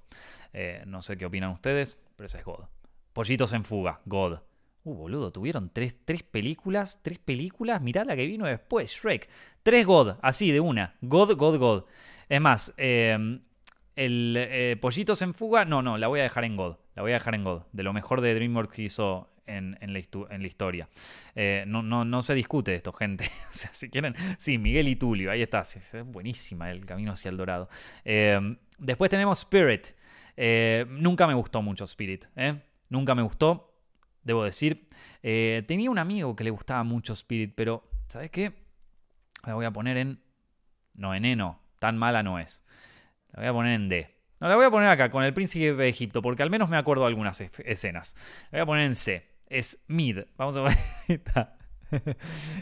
A: Eh, no sé qué opinan ustedes, pero esa es God. Pollitos en fuga. God. Uh, boludo, tuvieron tres, tres películas, tres películas, mirá la que vino después, Shrek. Tres God, así de una. God, God, God. Es más, em, el eh, Pollitos en Fuga, no, no, la voy a dejar en God. La voy a dejar en God. De lo mejor de DreamWorks que hizo en, la, historia. Eh, no, no, no, se discute esto, gente. o sea, si quieren. Sí, Miguel y Tulio, ahí está. Es buenísima el camino hacia el dorado. Em, después tenemos Spirit. Eh, nunca me gustó mucho Spirit. Nunca me gustó debo decir. Eh, tenía un amigo que le gustaba mucho Spirit, pero ¿sabes qué? La voy a poner en... No, en E no. Tan mala no es. La voy a poner en D. No, la voy a poner acá, con el príncipe de Egipto, porque al menos me acuerdo algunas escenas. La voy a poner en C. Es mid. Vamos a ver.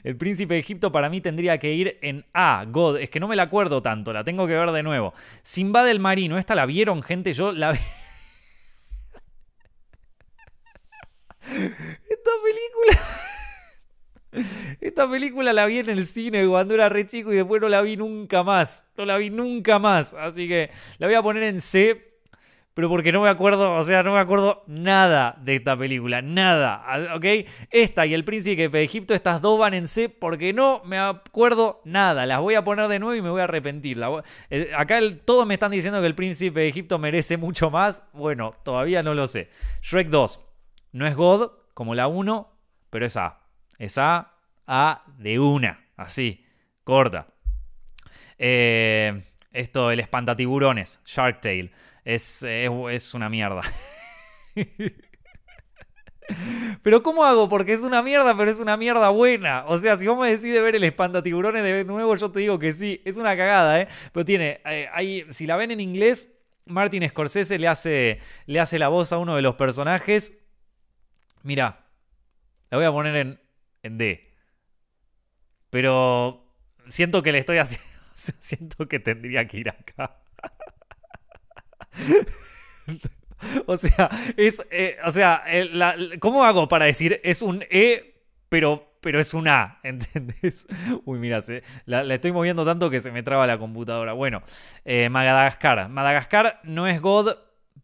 A: El príncipe de Egipto para mí tendría que ir en A, God. Es que no me la acuerdo tanto, la tengo que ver de nuevo. Simba del Marino, ¿esta la vieron, gente? Yo la. Esta película. Esta película la vi en el cine cuando era re chico y después no la vi nunca más. No la vi nunca más. Así que la voy a poner en C. Pero porque no me acuerdo, o sea, no me acuerdo nada de esta película. Nada. ¿Ok? Esta y El Príncipe de Egipto, estas dos van en C porque no me acuerdo nada. Las voy a poner de nuevo y me voy a arrepentir. Eh, acá todos me están diciendo que El Príncipe de Egipto merece mucho más. Bueno, todavía no lo sé. Shrek 2. No es God como la 1, pero es A. Es A, A de una. Así, corta. Eh, esto, el espantatiburones, Shark Tale. Es, es, una mierda. Pero ¿cómo hago? Porque es una mierda, pero es una mierda buena. O sea, si vos me decís ver el espantatiburones de nuevo, yo te digo que sí. Es una cagada, ¿eh? Pero tiene, eh, si la ven en inglés, Martin Scorsese le hace, le hace la voz a uno de los personajes Mira, la voy a poner en, en D. Pero siento que le estoy haciendo. Siento que tendría que ir acá. o sea, es. Eh, o sea, ¿cómo hago para decir es un E, pero, pero es un A? ¿Entendés? Uy, mira, la, estoy moviendo tanto que se me traba la computadora. Bueno, eh, Madagascar. Madagascar no es God,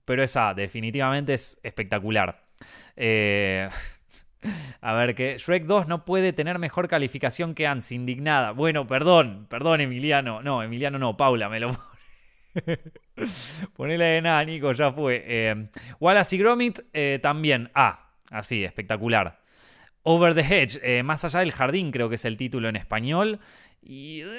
A: pero es A. Definitivamente es espectacular. Eh, a ver, que Shrek 2 no puede tener mejor calificación que Ans, indignada. Bueno, perdón, perdón, Emiliano. No, Emiliano no, Paula, me lo Ponele de nada, Nico, ya fue. Eh, Wallace y Gromit eh, también. Ah, así, espectacular. Over the Hedge, más allá del jardín, creo que es el título en español. Y.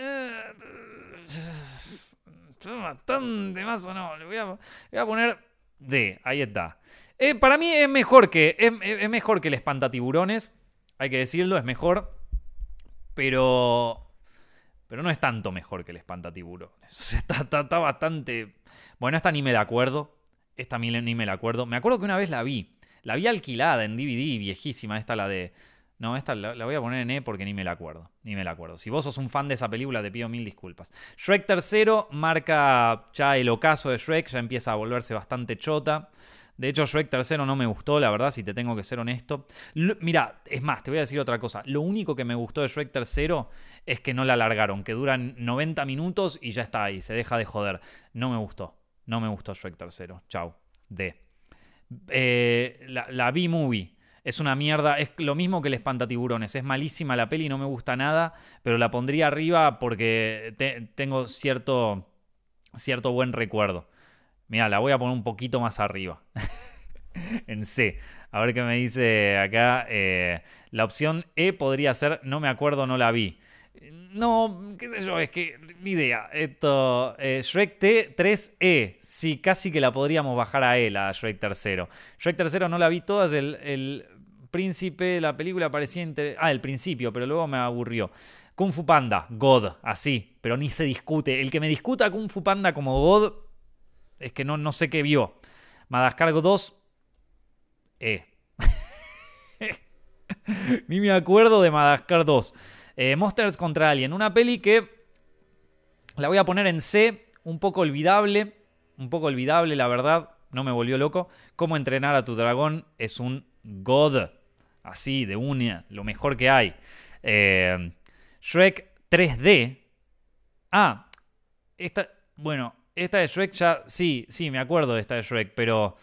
A: bastante más o no. Le a, voy a poner D, ahí está. Eh, para mí es mejor que. Es, mejor que el espantatiburones. Hay que decirlo, es mejor. Pero. Pero no es tanto mejor que el espantatiburones. Está, está, bastante. Bueno, esta ni me la acuerdo. Esta ni me la acuerdo. Me acuerdo que una vez la vi. La vi alquilada en DVD, viejísima. Esta la de. No, esta la, voy a poner en E porque ni me la acuerdo. Ni me la acuerdo. Si vos sos un fan de esa película, te pido mil disculpas. Shrek tercero marca ya el ocaso de Shrek, ya empieza a volverse bastante chota. De hecho, Shrek tercero no me gustó, la verdad, si te tengo que ser honesto. mira, es más, te voy a decir otra cosa. Lo único que me gustó de Shrek tercero es que no la alargaron, que duran 90 minutos y ya está ahí, se deja de joder. No me gustó. No me gustó Shrek tercero. Chau. D. Eh, la, B-Movie. Es una mierda, es lo mismo que el Espantatiburones. Es malísima la peli, no me gusta nada, pero la pondría arriba porque tengo cierto, cierto buen recuerdo. Mira, la voy a poner un poquito más arriba. en C. A ver qué me dice acá. Eh, la opción E podría ser no me acuerdo, no la vi. No, qué sé yo, es que ni idea. Esto, eh, Shrek T 3E, sí, casi que la podríamos bajar a él, a Shrek tercero. Shrek tercero no la vi todas, el, el príncipe, la película parecía interesante. Ah, el principio, pero luego me aburrió. Kung Fu Panda, God, así, pero ni se discute. El que me discuta Kung Fu Panda como God es que no, no sé qué vio. Madagascar 2, E. ni me acuerdo de Madagascar 2. Eh, Monsters contra Alien, una peli que la voy a poner en C, un poco olvidable, un poco olvidable, la verdad, no me volvió loco. Cómo entrenar a tu dragón es un god, así, de una, lo mejor que hay. Eh, Shrek 3D. Ah, esta, bueno, esta de Shrek ya, sí, sí, me acuerdo de esta de Shrek, pero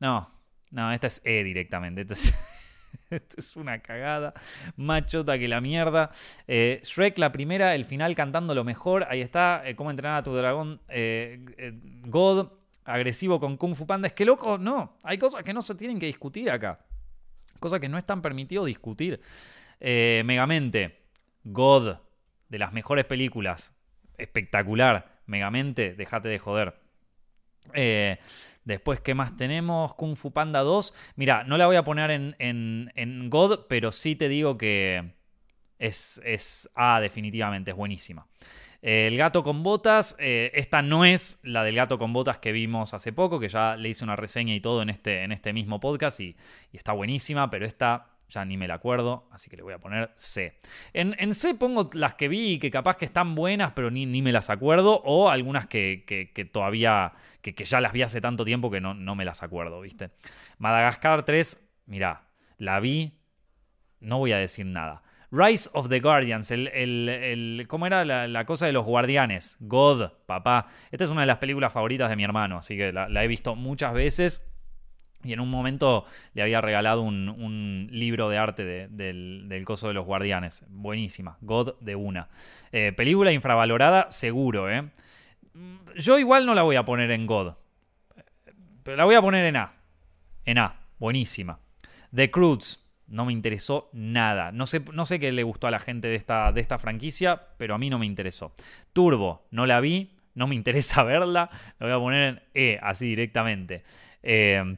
A: no, no, esta es E directamente. Esta es... Una cagada. Machota que la mierda. Eh, Shrek, la primera, el final cantando lo mejor. Ahí está. Eh, cómo entrenar a tu dragón. Eh, God, agresivo con Kung Fu Panda. Es que loco, no. Hay cosas que no se tienen que discutir acá. Cosas que no están permitido discutir. Megamente. God, de las mejores películas. Espectacular. Megamente, déjate de joder. Eh, Después, ¿qué más tenemos? Kung Fu Panda 2. Mira, no la voy a poner en, en, God, pero sí te digo que es, es ah, definitivamente, es buenísima. el gato con botas, eh, esta no es la del gato con botas que vimos hace poco, que ya le hice una reseña y todo en este, en este mismo podcast y, y está buenísima, pero esta ya ni me la acuerdo, así que le voy a poner C. En, C pongo las que vi que capaz que están buenas, pero ni, ni me las acuerdo, o algunas que, que, todavía, que, ya las vi hace tanto tiempo que no, no me las acuerdo, ¿viste? Madagascar 3, mirá, la vi, no voy a decir nada. Rise of the Guardians, el, el, ¿cómo era la, cosa de los guardianes? God, papá. Esta es una de las películas favoritas de mi hermano, así que la he visto muchas veces y en un momento le había regalado un, libro de arte del, Coso de los Guardianes. Buenísima. God de una. Eh, película infravalorada, seguro, ¿eh? Yo igual no la voy a poner en God. Pero la voy a poner en A. En A. Buenísima. The Cruz. No me interesó nada. No sé, no sé qué le gustó a la gente de esta, de esta franquicia, pero a mí no me interesó. Turbo. No la vi. No me interesa verla. La voy a poner en E, así directamente. Eh,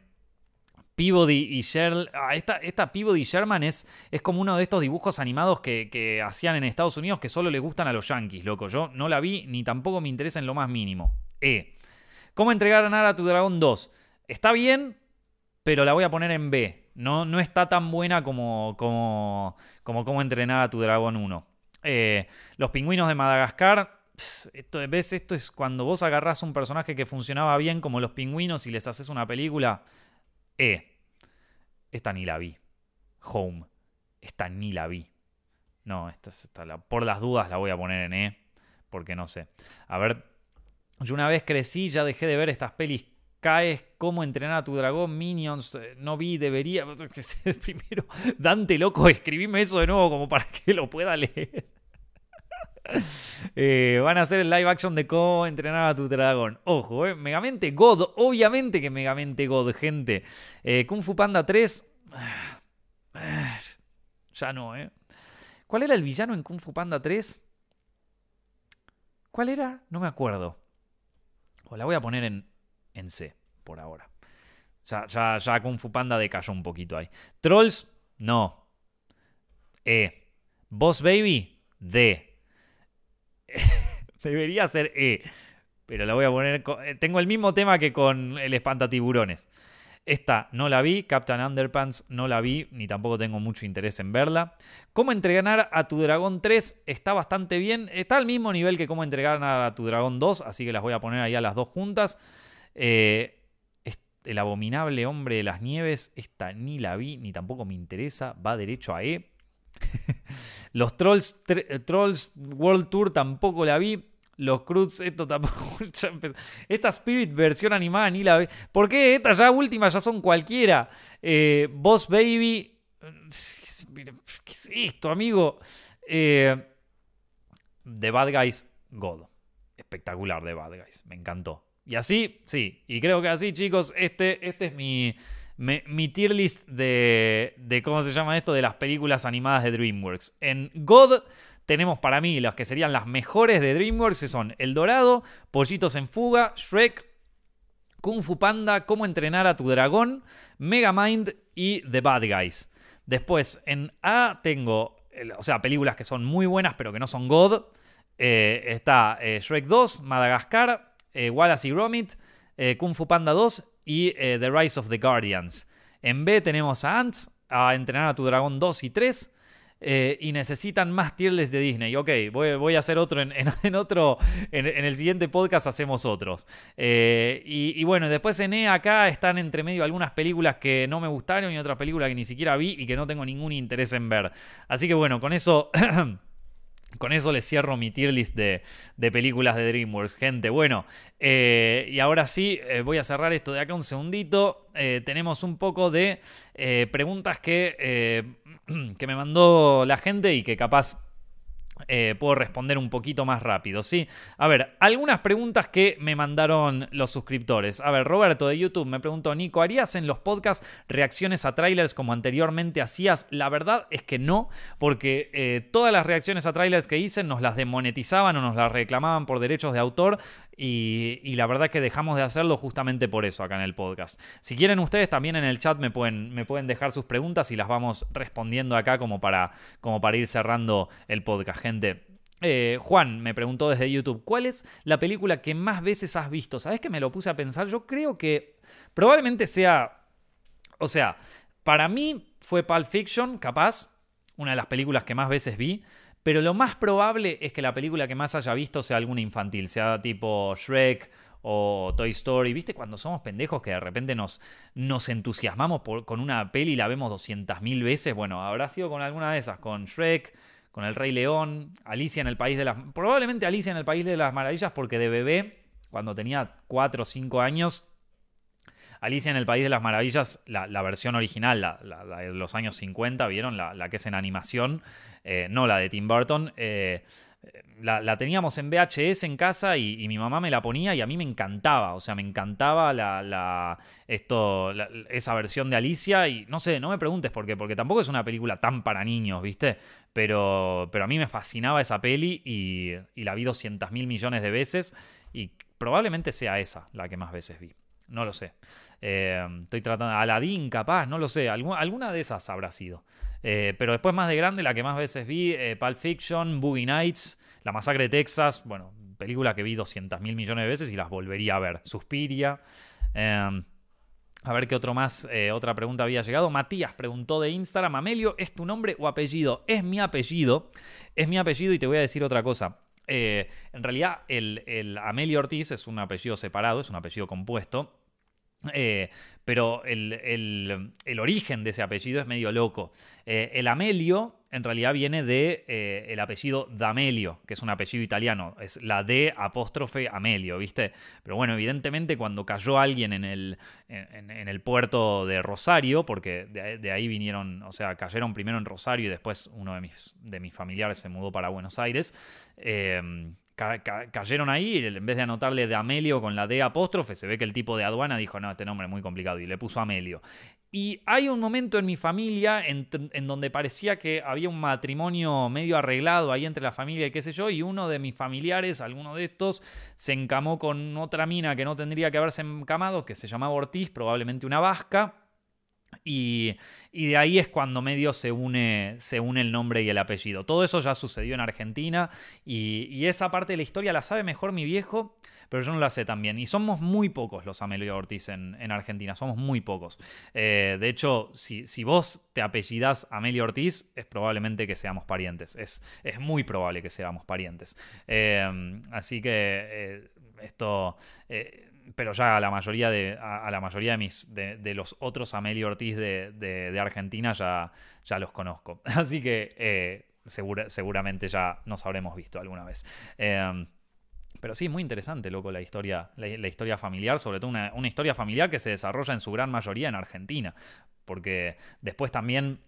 A: Peabody y Sherman. Ah, esta, esta Peabody Sherman es, es como uno de estos dibujos animados que, hacían en Estados Unidos que solo le gustan a los yankees, loco. Yo no la vi ni tampoco me interesa en lo más mínimo. E. ¿Cómo entregar a Nara a tu dragón 2? Está bien, pero la voy a poner en B. No, no está tan buena como, como, como cómo entrenar a tu dragón 1. Eh, los pingüinos de Madagascar. Esto, ¿Ves? Esto es cuando vos agarrás un personaje que funcionaba bien como los pingüinos y les haces una película. E. Esta ni la vi. Home. Esta ni la vi. No, esta, la, por las dudas la voy a poner en E. Porque no sé. A ver. Yo una vez crecí, ya dejé de ver estas pelis caes, cómo entrenar a tu dragón, Minions, eh, no vi, debería. Primero, Dante loco, escribime eso de nuevo como para que lo pueda leer. Eh, van a hacer el live action de cómo entrenar a tu dragón. Ojo, eh. Megamente God. Obviamente que Megamente God, gente. Eh, Kung Fu Panda 3. Ya no, ¿eh? ¿Cuál era el villano en Kung Fu Panda 3? ¿Cuál era? No me acuerdo. O la voy a poner en, en C por ahora. Ya, ya, ya Kung Fu Panda decayó un poquito ahí. Trolls, no. E. Boss Baby, D. Debería ser E. Pero la voy a poner. Eh, tengo el mismo tema que con el espantatiburones. Esta no la vi, Captain Underpants no la vi, ni tampoco tengo mucho interés en verla. Cómo entregar a tu dragón 3 está bastante bien, está al mismo nivel que cómo entregar a tu dragón 2, así que las voy a poner ahí a las dos juntas. Eh, el abominable hombre de las nieves, esta ni la vi, ni tampoco me interesa, va derecho a E. Los Trolls, eh, Trolls World Tour tampoco la vi. Los Cruz, esto tampoco. Esta Spirit versión animada ni la vi. ¿Por qué? Estas ya últimas ya son cualquiera. Eh, Boss Baby. ¿Qué es esto, amigo? Eh, The Bad Guys God. Espectacular The Bad Guys. Me encantó. Y así, sí. Y creo que así, chicos, este, este es mi, mi tier list de, de, ¿cómo se llama esto? De las películas animadas de DreamWorks. En God tenemos para mí las que serían las mejores de DreamWorks, son El Dorado, Pollitos en Fuga, Shrek, Kung Fu Panda, Cómo entrenar a tu dragón, Megamind y The Bad Guys. Después, en A tengo, o sea, películas que son muy buenas, pero que no son God. Eh, está eh, Shrek 2, Madagascar, eh, Wallace y Gromit, Kung Fu Panda 2 y The Rise of the Guardians. En B tenemos a Ants, a Entrenar a tu Dragón 2 y 3. y necesitan más tier de Disney. Ok, voy, a hacer otro en, otro. En, el siguiente podcast hacemos otros. y, y, bueno, después en E acá están entre medio algunas películas que no me gustaron y otras películas que ni siquiera vi y que no tengo ningún interés en ver. Así que bueno, con eso. Con eso les cierro mi tier list de, películas de DreamWorks, gente. Bueno, eh, y ahora sí, eh, voy a cerrar esto de acá un segundito. Eh, tenemos un poco de preguntas que, que me mandó la gente y que capaz eh, puedo responder un poquito más rápido, ¿sí? A ver, algunas preguntas que me mandaron los suscriptores. A ver, Roberto de YouTube me preguntó, Nico, ¿harías en los podcasts reacciones a trailers como anteriormente hacías? La verdad es que no, porque eh, todas las reacciones a trailers que hice nos las demonetizaban o nos las reclamaban por derechos de autor y, la verdad que dejamos de hacerlo justamente por eso acá en el podcast. Si quieren ustedes también en el chat me pueden, me pueden dejar sus preguntas y las vamos respondiendo acá como para, como para ir cerrando el podcast, gente. Eh, Juan me preguntó desde YouTube, ¿cuál es la película que más veces has visto? ¿Sabes que me lo puse a pensar? Yo creo que probablemente sea, o sea, para mí fue Pulp Fiction, capaz, una de las películas que más veces vi, pero lo más probable es que la película que más haya visto sea alguna infantil, sea tipo Shrek o Toy Story. ¿Viste? Cuando somos pendejos que de repente nos, entusiasmamos con una peli y la vemos 200.000 veces. Bueno, habrá sido con alguna de esas, con Shrek, con El Rey León, Alicia en el País de las... Probablemente Alicia en el País de las Maravillas porque de bebé, cuando tenía 4 o 5 años, Alicia en el País de las Maravillas, la, versión original, la, de los años 50, ¿vieron? La, que es en animación, eh, no la de Tim Burton. Eh, la, teníamos en VHS en casa y, mi mamá me la ponía y a mí me encantaba, o sea, me encantaba la, esa versión de Alicia y no sé, no me preguntes por qué, porque tampoco es una película tan para niños, ¿viste? Pero, pero a mí me fascinaba esa peli y, y la vi 200 mil millones de veces y probablemente sea esa la que más veces vi, no lo sé. Eh, estoy tratando. Aladdin, capaz, no lo sé. Alguna, de esas habrá sido. Eh, pero después, más de grande, la que más veces vi: eh, Pulp Fiction, Boogie Nights, La Masacre de Texas. Bueno, película que vi 200 mil millones de veces y las volvería a ver. Suspiria. Em, a ver qué otro más, otra pregunta había llegado. Matías preguntó de Instagram, Amelio, ¿es tu nombre o apellido? Es mi apellido, es mi apellido y te voy a decir otra cosa. en realidad el, el Amelio Ortiz es un apellido separado, es un apellido compuesto. Eh, pero el, origen de ese apellido es medio loco. Eh, el Amelio en realidad viene de eh, el apellido D'Amelio, que es un apellido italiano. Es la D apóstrofe Amelio, ¿viste? Pero bueno, evidentemente cuando cayó alguien en el, en, el puerto de Rosario, porque de, ahí vinieron, o sea, cayeron primero en Rosario y después uno de mis, de mis familiares se mudó para Buenos Aires cayeron ahí, en vez de anotarle de Amelio con la D apóstrofe, se ve que el tipo de aduana dijo, no, este nombre es muy complicado, y le puso Amelio. Y hay un momento en mi familia en, donde parecía que había un matrimonio medio arreglado ahí entre la familia y qué sé yo, y uno de mis familiares, alguno de estos, se encamó con otra mina que no tendría que haberse encamado, que se llamaba Ortiz, probablemente una vasca, y, de ahí es cuando medio se une, se une el nombre y el apellido. Todo eso ya sucedió en Argentina y, esa parte de la historia la sabe mejor mi viejo, pero yo no la sé también. Y somos muy pocos los Amelio Ortiz en, Argentina, somos muy pocos. Eh, de hecho, si, vos te apellidás Amelio Ortiz, es probablemente que seamos parientes. Es, es muy probable que seamos parientes. Eh, así que eh, esto pero ya a la mayoría de, a, la mayoría de, mis, de, los otros Amelio Ortiz de, Argentina ya, ya los conozco. Así que eh, seguramente ya nos habremos visto alguna vez. Em, pero sí, muy interesante, loco, la historia, la, historia familiar, sobre todo una, una, historia familiar que se desarrolla en su gran mayoría en Argentina. Porque después también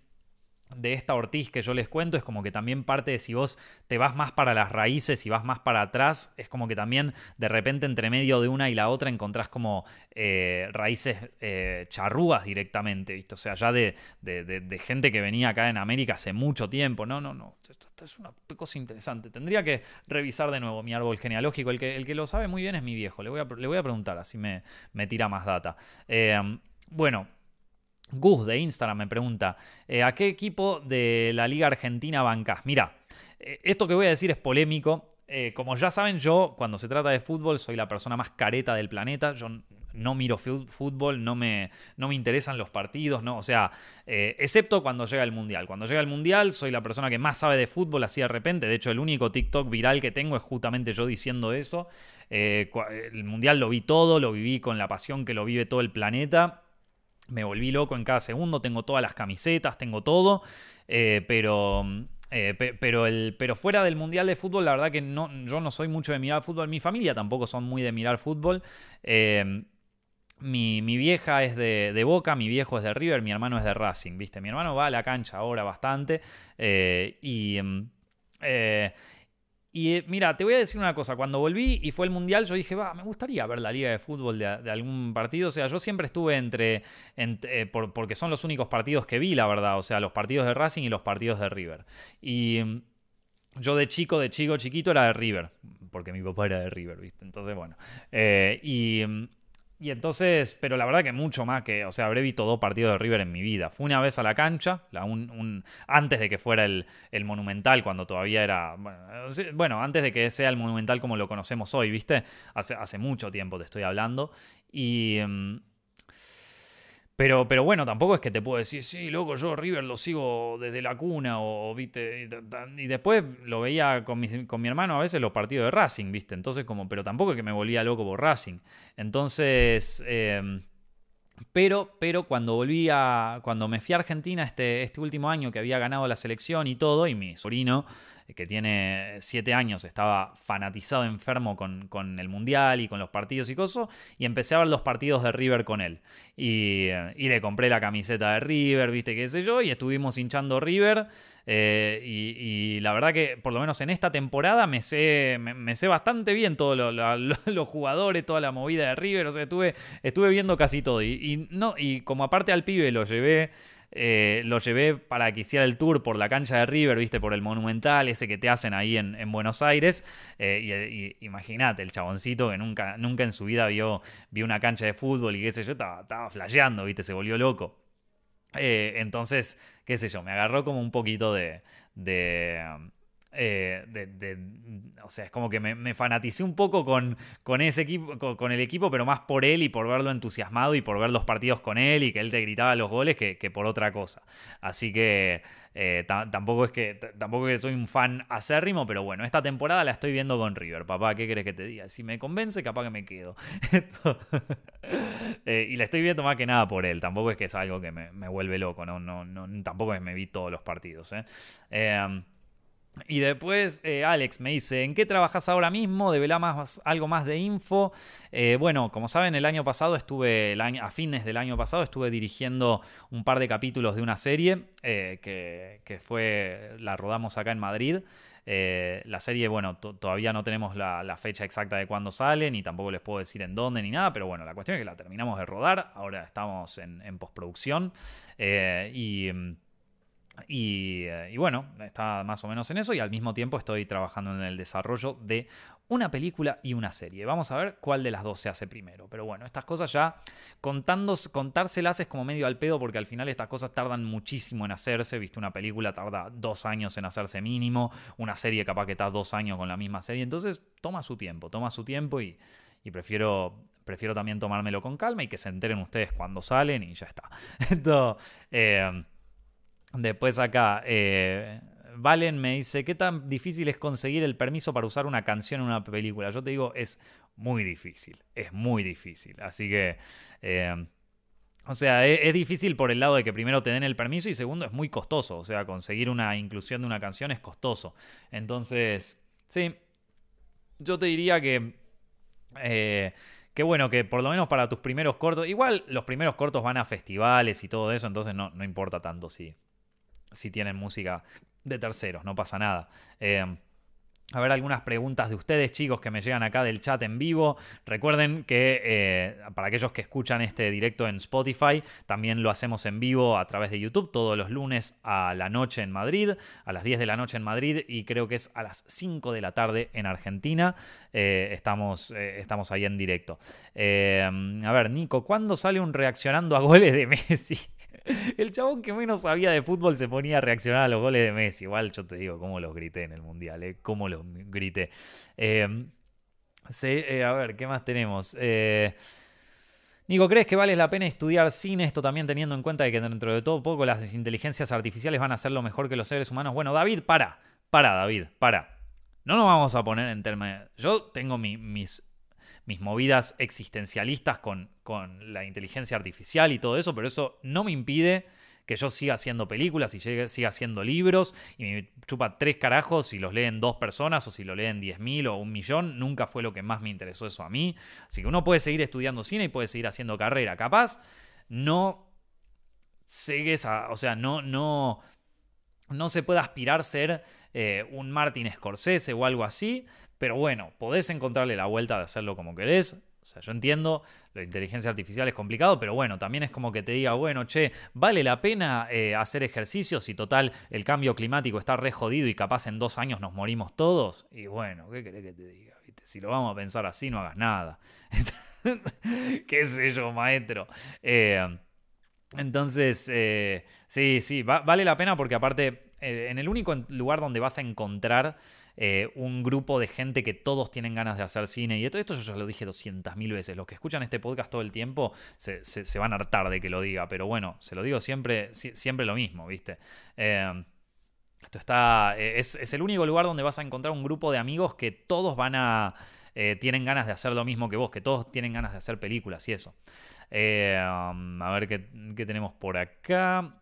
A: de esta Ortiz que yo les cuento es como que también parte de si vos te vas más para las raíces y vas más para atrás, es como que también de repente entre medio de una y la otra encontrás como eh, raíces eh, charrúas directamente, ¿viste? O sea, ya de, gente que venía acá en América hace mucho tiempo. No, no, no. Esto, es una cosa interesante. Tendría que revisar de nuevo mi árbol genealógico. El que, el que lo sabe muy bien es mi viejo. Le voy a, le voy a preguntar, así me, me tira más data. Eh, bueno, Gus de Instagram me pregunta, eh, ¿a qué equipo de la Liga Argentina bancas? Mira, eh, esto que voy a decir es polémico. Eh, como ya saben, yo cuando se trata de fútbol soy la persona más careta del planeta. Yo no miro fútbol, no me, no me interesan los partidos, ¿no? O sea, excepto cuando llega el Mundial. Cuando llega el Mundial soy la persona que más sabe de fútbol así de repente. De hecho, el único TikTok viral que tengo es justamente yo diciendo eso. el Mundial lo vi todo, lo viví con la pasión que lo vive todo el planeta. Me volví loco en cada segundo, tengo todas las camisetas, tengo todo, eh, pero... Eh, pero, el, pero fuera del Mundial de Fútbol, la verdad que no, yo no soy mucho de mirar fútbol. Mi familia tampoco son muy de mirar fútbol. Eh, mi, vieja es de, de, Boca, mi viejo es de River, mi hermano es de Racing, ¿viste? Mi hermano va a la cancha ahora bastante. y, y eh, mira, te voy a decir una cosa, cuando volví y fue el Mundial, yo dije, va, me gustaría ver la liga de fútbol de, algún partido. O sea, yo siempre estuve entre, eh, porque son los únicos partidos que vi, la verdad. O sea, los partidos de Racing y los partidos de River. Y mm, yo de chico, de chico, chiquito era de River, porque mi papá era de River, ¿viste? Entonces, bueno. Eh, y mm, y entonces, pero la verdad que mucho más que, o sea, habré visto dos partidos de River en mi vida. Fui una vez a la cancha, la un, antes de que fuera el, Monumental, cuando todavía era, bueno, antes de que sea el Monumental como lo conocemos hoy, ¿viste? Hace, hace mucho tiempo te estoy hablando. Y, mm, pero, pero bueno, tampoco es que te puedo decir, sí, loco, yo River lo sigo desde la cuna, o, viste, y, después lo veía con mi, con mi, hermano a veces los partidos de Racing, viste, entonces como, pero tampoco es que me volvía loco por Racing. Entonces, em, pero, pero cuando volví a, cuando me fui a Argentina este, este último año que había ganado la selección y todo, y mi sobrino que tiene siete años, estaba fanatizado, enfermo con, el Mundial y con los partidos y cosas, y empecé a ver los partidos de River con él. Y, le compré la camiseta de River, viste qué sé yo, y estuvimos hinchando River. Eh, y, la verdad que, por lo menos en esta temporada, me sé, me, sé bastante bien todos los jugadores, toda la movida de River. O sea, estuve, estuve viendo casi todo. Y, no, y como aparte al pibe lo llevé eh, lo llevé para que hiciera el tour por la cancha de River, viste, por el Monumental, ese que te hacen ahí en, Buenos Aires. Eh, y, imagínate, el chaboncito que nunca, nunca en su vida vio, vio una cancha de fútbol y qué sé yo, estaba, estaba flasheando, viste, se volvió loco. Eh, entonces, qué sé yo, me agarró como un poquito de eh, de, o sea, es como que me, fanaticé un poco con, con ese equipo, con, el equipo, pero más por él y por verlo entusiasmado y por ver los partidos con él y que él te gritaba los goles que, por otra cosa. Así que eh, tampoco es que tampoco que soy un fan acérrimo, pero bueno, esta temporada la estoy viendo con River. Papá, ¿qué crees que te diga? Si me convence, capaz que me quedo. Eh, y la estoy viendo más que nada por él. Tampoco es que es algo que me, vuelve loco, ¿no? No, no, tampoco es que me vi todos los partidos. ¿eh? Y después eh, Alex me dice, ¿en qué trabajas ahora mismo? Devela más, algo más de info. Eh, bueno, como saben, el año pasado estuve, a fines del año pasado, estuve dirigiendo un par de capítulos de una serie eh, que, fue, la rodamos acá en Madrid. la serie, bueno, todavía no tenemos la, fecha exacta de cuándo sale, ni tampoco les puedo decir en dónde, ni nada, pero bueno, la cuestión es que la terminamos de rodar, ahora estamos en, en postproducción y eh, y, bueno, está más o menos en eso y al mismo tiempo estoy trabajando en el desarrollo de una película y una serie. Vamos a ver cuál de las dos se hace primero. Pero bueno, estas cosas ya contárselas es como medio al pedo porque al final estas cosas tardan muchísimo en hacerse. Viste, una película tarda dos años en hacerse mínimo, una serie capaz que está dos años con la misma serie. Entonces toma su tiempo, toma su tiempo y, prefiero prefiero también tomármelo con calma y que se enteren ustedes cuando salen y ya está. Entonces, eh, Después acá, eh, Valen me dice, ¿qué tan difícil es conseguir el permiso para usar una canción en una película? Yo te digo, es muy difícil, es muy difícil. Así que, eh, o sea, es, es, difícil por el lado de que primero te den el permiso y segundo es muy costoso. O sea, conseguir una inclusión de una canción es costoso. Entonces, sí, yo te diría que... Eh, Qué bueno que por lo menos para tus primeros cortos, igual los primeros cortos van a festivales y todo eso, entonces no, no importa tanto si, si tienen música de terceros, no pasa nada. Eh, a ver algunas preguntas de ustedes, chicos, que me llegan acá del chat en vivo. Recuerden que eh, para aquellos que escuchan este directo en Spotify, también lo hacemos en vivo a través de YouTube todos los lunes a la noche en Madrid, a las 10 de la noche en Madrid y creo que es a las 5 de la tarde en Argentina. Eh, estamos, estamos ahí en directo. a ver, Nico, ¿cuándo sale un reaccionando a goles de Messi? El chabón que menos sabía de fútbol se ponía a reaccionar a los goles de Messi. Igual yo te digo cómo los grité en el Mundial, ¿eh? Cómo los grité. Em, eh, a ver, ¿qué más tenemos? Eh, Nico, ¿crees que vale la pena estudiar cine? Esto también teniendo en cuenta que dentro de todo poco las inteligencias artificiales van a ser lo mejor que los seres humanos. Bueno, David, para. Para, David, para. No nos vamos a poner en términos... Yo tengo mis mis movidas existencialistas con, con la inteligencia artificial y todo eso, pero eso no me impide que yo siga haciendo películas y siga haciendo libros y me chupa tres carajos si los leen dos personas o si lo leen diez mil o un millón. Nunca fue lo que más me interesó eso a mí. Así que uno puede seguir estudiando cine y puede seguir haciendo carrera. Capaz no segues o sea, no, no, no se puede aspirar a ser eh, un Martin Scorsese o algo así, pero bueno, podés encontrarle la vuelta de hacerlo como querés. O sea, yo entiendo, la inteligencia artificial es complicado, pero bueno, también es como que te diga, bueno, che, ¿vale la pena eh, hacer ejercicios si total el cambio climático está re jodido y capaz en dos años nos morimos todos? Y bueno, ¿qué querés que te diga? Si lo vamos a pensar así, no hagas nada. ¿Qué sé yo, maestro? Eh, entonces, eh, sí, sí, vale la pena porque aparte, en el único lugar donde vas a encontrar eh, un grupo de gente que todos tienen ganas de hacer cine. Y esto, esto yo ya lo dije 200.000 veces. Los que escuchan este podcast todo el tiempo se, van a hartar de que lo diga. Pero bueno, se lo digo siempre, siempre lo mismo, ¿viste? Eh, esto está. Eh, es, el único lugar donde vas a encontrar un grupo de amigos que todos van a. tienen ganas de hacer lo mismo que vos, que todos tienen ganas de hacer películas y eso. Um, a ver qué, qué tenemos por acá.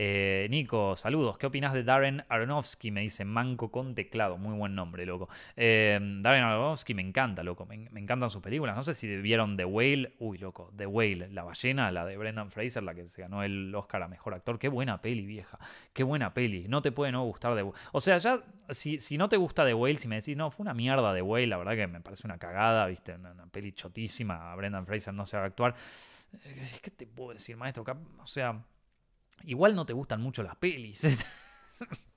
A: Eh, Nico, saludos. ¿Qué opinas de Darren Aronofsky? Me dice Manco con teclado. Muy buen nombre, loco. Eh, Darren Aronofsky me encanta, loco. Me, encantan sus películas. No sé si vieron The Whale. Uy, loco. The Whale, la ballena, la de Brendan Fraser, la que se ganó el Oscar a mejor actor. Qué buena peli, vieja. Qué buena peli. No te puede no gustar The Whale. O sea, ya, si, si no te gusta The Whale, si me decís, no, fue una mierda The Whale, la verdad que me parece una cagada, viste, una, peli chotísima. Brendan Fraser no sabe actuar. Eh, ¿Qué te puedo decir, maestro? O sea. Igual no te gustan mucho las pelis.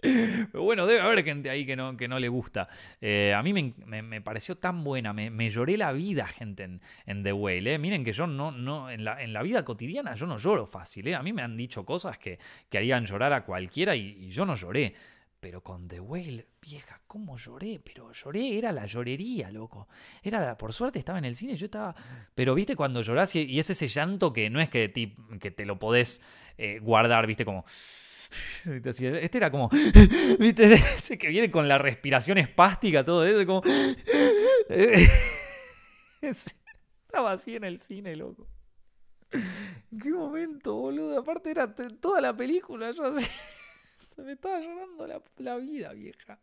A: Pero bueno, debe haber gente ahí que no, que no le gusta. Eh, a mí me, pareció tan buena, me, lloré la vida, gente, en, The Whale. Eh. Miren que yo no, no en, la, en la vida cotidiana yo no lloro fácil. Eh. A mí me han dicho cosas que, que harían llorar a cualquiera y yo no lloré. Pero con The Whale, vieja, ¿cómo lloré? Pero lloré, era la llorería, loco. Era por suerte estaba en el cine, yo estaba. Pero viste cuando llorás y, es ese llanto que no es que te, que te lo podés eh, guardar, viste, como. Este era como. ¿Viste? Ese que viene con la respiración espástica, todo eso, como. Estaba así en el cine, loco. ¿Qué momento, boludo? Aparte era toda la película, yo así. Me estaba llorando la, vida, vieja.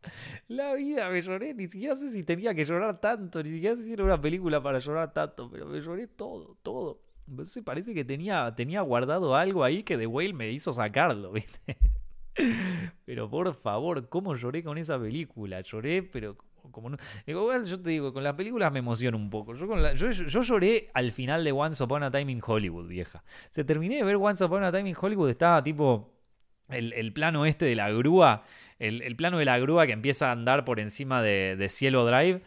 A: La vida me lloré. Ni siquiera sé si tenía que llorar tanto. Ni siquiera sé si era una película para llorar tanto. Pero me lloré todo, todo. Entonces parece que tenía, tenía guardado algo ahí que The Whale me hizo sacarlo, ¿viste? Pero por favor, ¿cómo lloré con esa película? Lloré, pero como no. Yo te digo, con las películas me emociono un poco. Yo, con la, yo, yo, lloré al final de Once Upon a Time in Hollywood, vieja. Se terminé de ver Once Upon a Time in Hollywood, estaba tipo el, plano este de la grúa, el, plano de la grúa que empieza a andar por encima de, Cielo Drive.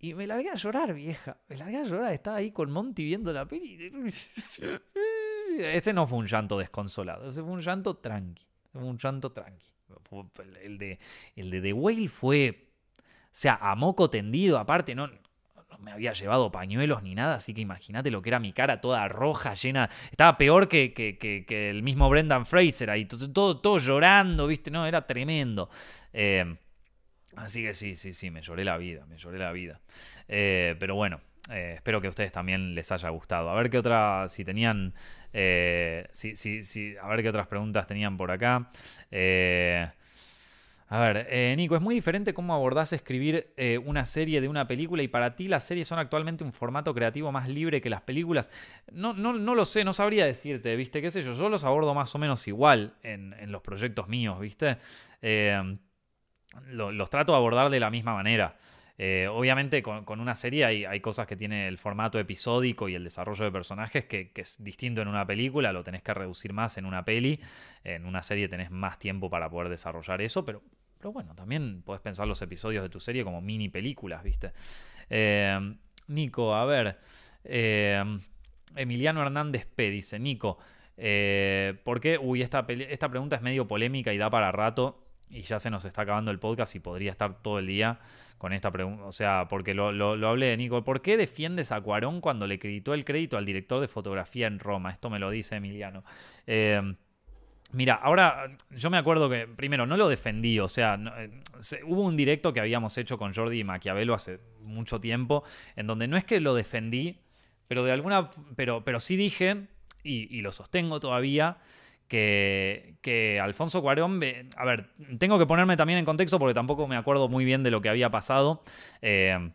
A: Y me largué a llorar, vieja. Me largué a llorar. Estaba ahí con Monty viendo la peli. Ese no fue un llanto desconsolado. Ese fue un llanto tranqui. Un llanto tranqui. El de, el de The Whale fue. O sea, a moco tendido. Aparte, no, me había llevado pañuelos ni nada, así que imagínate lo que era mi cara toda roja, llena. Estaba peor que, que, el mismo Brendan Fraser ahí, todo, todo, llorando, ¿viste? No, era tremendo. Eh, así que sí, sí, sí, me lloré la vida, me lloré la vida. Eh, pero bueno, eh, espero que a ustedes también les haya gustado. A ver qué otra, si tenían, sí, sí, sí, a ver qué otras preguntas tenían por acá. A ver, eh, Nico, es muy diferente cómo abordás escribir eh, una serie de una película y para ti las series son actualmente un formato creativo más libre que las películas. No, no, no lo sé, no sabría decirte, ¿viste? ¿Qué sé yo? Yo los abordo más o menos igual en, los proyectos míos, ¿viste? Eh, los trato de abordar de la misma manera. obviamente con, una serie hay, cosas que tiene el formato episódico y el desarrollo de personajes que, que, es distinto en una película, lo tenés que reducir más en una peli, en una serie tenés más tiempo para poder desarrollar eso, pero pero bueno, también puedes pensar los episodios de tu serie como mini películas, ¿viste? Eh, Nico, a ver. Eh, Emiliano Hernández P dice, Nico, eh, ¿por qué? Uy, esta, esta pregunta es medio polémica y da para rato y ya se nos está acabando el podcast y podría estar todo el día con esta pregunta. O sea, porque lo, lo, hablé de Nico. ¿Por qué defiendes a Cuarón cuando le creditó el crédito al director de fotografía en Roma? Esto me lo dice Emiliano. Mira, ahora yo me acuerdo que, primero, no lo defendí, o sea, eh, hubo un directo que habíamos hecho con Jordi y Maquiavelo hace mucho tiempo, en donde no es que lo defendí, pero de alguna, pero, pero sí dije, y, lo sostengo todavía, que, que, Alfonso Cuarón, a ver, tengo que ponerme también en contexto porque tampoco me acuerdo muy bien de lo que había pasado. Eh,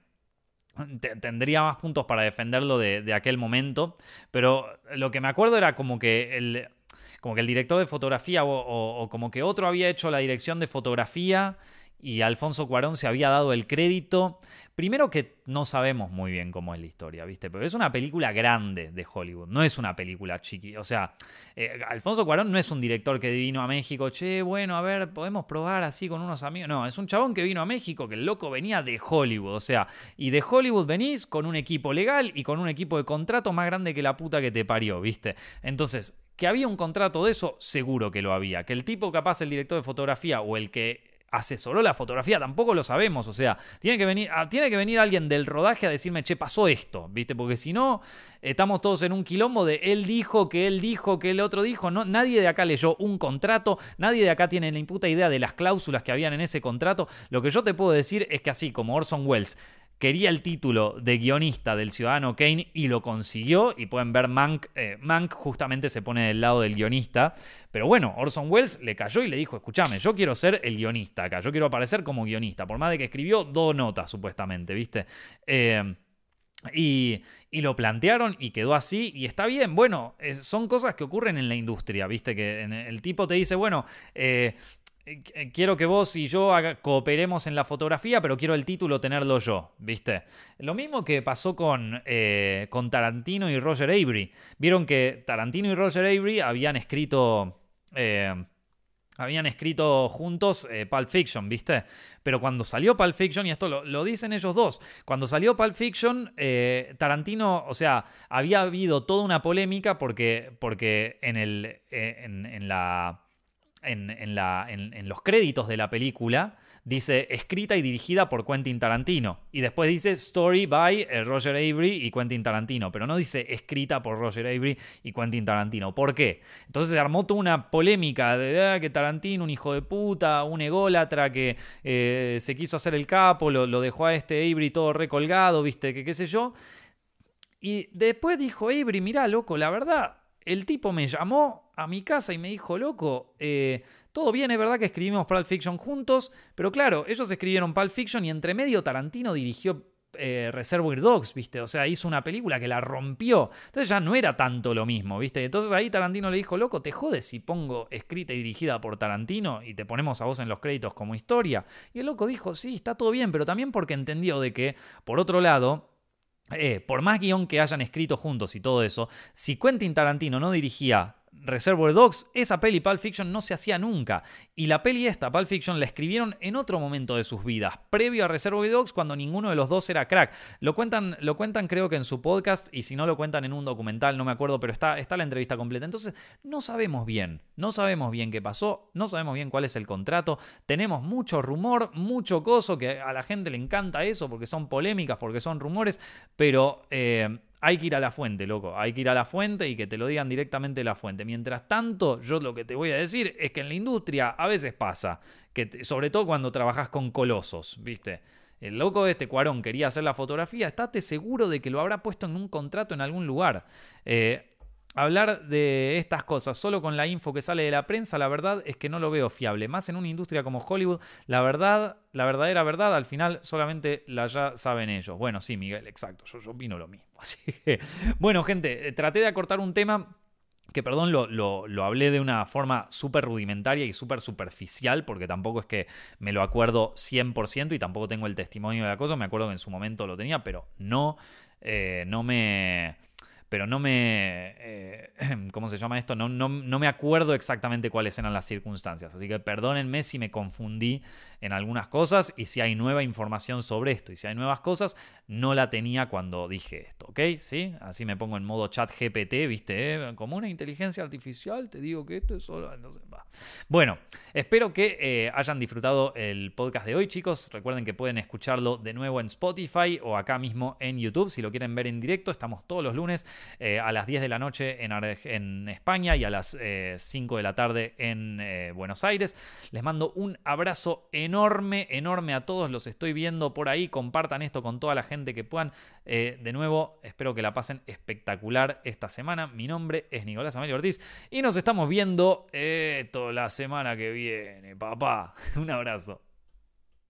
A: tendría más puntos para defenderlo de, de, aquel momento, pero lo que me acuerdo era como que el, como que el director de fotografía o, como que otro había hecho la dirección de fotografía y Alfonso Cuarón se había dado el crédito. Primero que no sabemos muy bien cómo es la historia, ¿viste? Pero es una película grande de Hollywood, no es una película chiqui. O sea, eh, Alfonso Cuarón no es un director que vino a México, che, bueno, a ver, podemos probar así con unos amigos. No, es un chabón que vino a México, que el loco venía de Hollywood, o sea, y de Hollywood venís con un equipo legal y con un equipo de contrato más grande que la puta que te parió, ¿viste? Entonces, que había un contrato de eso, seguro que lo había. Que el tipo capaz, el director de fotografía o el que asesoró la fotografía, tampoco lo sabemos. O sea, tiene que venir, ah, tiene que venir alguien del rodaje a decirme, che, pasó esto, ¿viste? Porque si no, estamos todos en un quilombo de él dijo, que él dijo, que el otro dijo. No, nadie de acá leyó un contrato, nadie de acá tiene ni puta idea de las cláusulas que habían en ese contrato. Lo que yo te puedo decir es que así como Orson Welles quería el título de guionista del Ciudadano Kane y lo consiguió. Y pueden ver, Mank, eh, Mank justamente se pone del lado del guionista. Pero bueno, Orson Welles le cayó y le dijo, escúchame, yo quiero ser el guionista acá, yo quiero aparecer como guionista, por más de que escribió dos notas supuestamente, ¿viste? Eh, y, lo plantearon y quedó así y está bien. Bueno, son cosas que ocurren en la industria, ¿viste? Que el tipo te dice, bueno, eh, quiero que vos y yo cooperemos en la fotografía, pero quiero el título tenerlo yo, ¿viste? Lo mismo que pasó con, eh, con Tarantino y Roger Avery. Vieron que Tarantino y Roger Avery habían escrito... habían escrito juntos Pulp Fiction, ¿viste? Pero cuando salió Pulp Fiction, y esto lo, dicen ellos dos, cuando salió Pulp Fiction, Tarantino, o sea, había habido toda una polémica porque, porque en, el, en la en, los créditos de la película dice escrita y dirigida por Quentin Tarantino. Y después dice story by eh, Roger Avery y Quentin Tarantino. Pero no dice escrita por Roger Avery y Quentin Tarantino. ¿Por qué? Entonces se armó toda una polémica de ah, que Tarantino, un hijo de puta, un ególatra que eh, se quiso hacer el capo, lo, lo, dejó a este Avery todo recolgado, viste, que qué sé yo. Y después dijo Avery, mirá, loco, la verdad, el tipo me llamó a mi casa y me dijo, loco, eh, todo bien, es verdad que escribimos Pulp Fiction juntos, pero claro, ellos escribieron Pulp Fiction y entre medio Tarantino dirigió eh, Reservoir Dogs, ¿viste? O sea, hizo una película que la rompió. Entonces ya no era tanto lo mismo, ¿viste? Entonces ahí Tarantino le dijo, loco, ¿te jodes si pongo escrita y dirigida por Tarantino y te ponemos a vos en los créditos como historia? Y el loco dijo, sí, está todo bien, pero también porque entendió de que, por otro lado, eh, por más guion que hayan escrito juntos y todo eso, si Quentin Tarantino no dirigía Reservoir Dogs, esa peli Pulp Fiction no se hacía nunca. Y la peli esta, Pulp Fiction, la escribieron en otro momento de sus vidas, previo a Reservoir Dogs, cuando ninguno de los dos era crack. Lo cuentan, lo cuentan creo que en su podcast, y si no lo cuentan en un documental, no me acuerdo, pero está, está la entrevista completa. Entonces, no sabemos bien, no sabemos bien qué pasó, no sabemos bien cuál es el contrato. Tenemos mucho rumor, mucho coso, que a la gente le encanta eso, porque son polémicas, porque son rumores, pero... Eh, hay que ir a la fuente, loco. Hay que ir a la fuente y que te lo digan directamente la fuente. Mientras tanto, yo lo que te voy a decir es que en la industria a veces pasa, que sobre todo cuando trabajas con colosos, ¿viste? El loco de este Cuarón quería hacer la fotografía, estate seguro de que lo habrá puesto en un contrato en algún lugar. Eh, hablar de estas cosas solo con la info que sale de la prensa, la verdad es que no lo veo fiable. Más en una industria como Hollywood, la verdad, la verdadera verdad, al final solamente la ya saben ellos. Bueno, sí, Miguel, exacto, yo, yo opino lo mismo. Así que, bueno, gente, eh, traté de acortar un tema que perdón, lo, lo, hablé de una forma súper rudimentaria y súper superficial, porque tampoco es que me lo acuerdo 100% y tampoco tengo el testimonio de la cosa, me acuerdo que en su momento lo tenía, pero no, eh, no me pero no me... Eh, ¿Cómo se llama esto? No, no, no, me acuerdo exactamente cuáles eran las circunstancias. Así que perdónenme si me confundí en algunas cosas y si hay nueva información sobre esto. Y si hay nuevas cosas, no la tenía cuando dije esto, ¿ok? ¿Sí? Así me pongo en modo chat GPT, ¿viste? Eh, como una inteligencia artificial, te digo que esto es solo... Entonces, va. Bueno, espero que eh, hayan disfrutado el podcast de hoy, chicos. Recuerden que pueden escucharlo de nuevo en Spotify o acá mismo en YouTube. Si lo quieren ver en directo, estamos todos los lunes eh, a las 10 de la noche en, en España y a las 5 de la tarde en Buenos Aires. Les mando un abrazo enorme enorme, enorme a todos. Los estoy viendo por ahí. Compartan esto con toda la gente que puedan. Eh, de nuevo, espero que la pasen espectacular esta semana. Mi nombre es Nicolás Amelio Ortiz y nos estamos viendo eh, toda la semana que viene, papá. Un abrazo.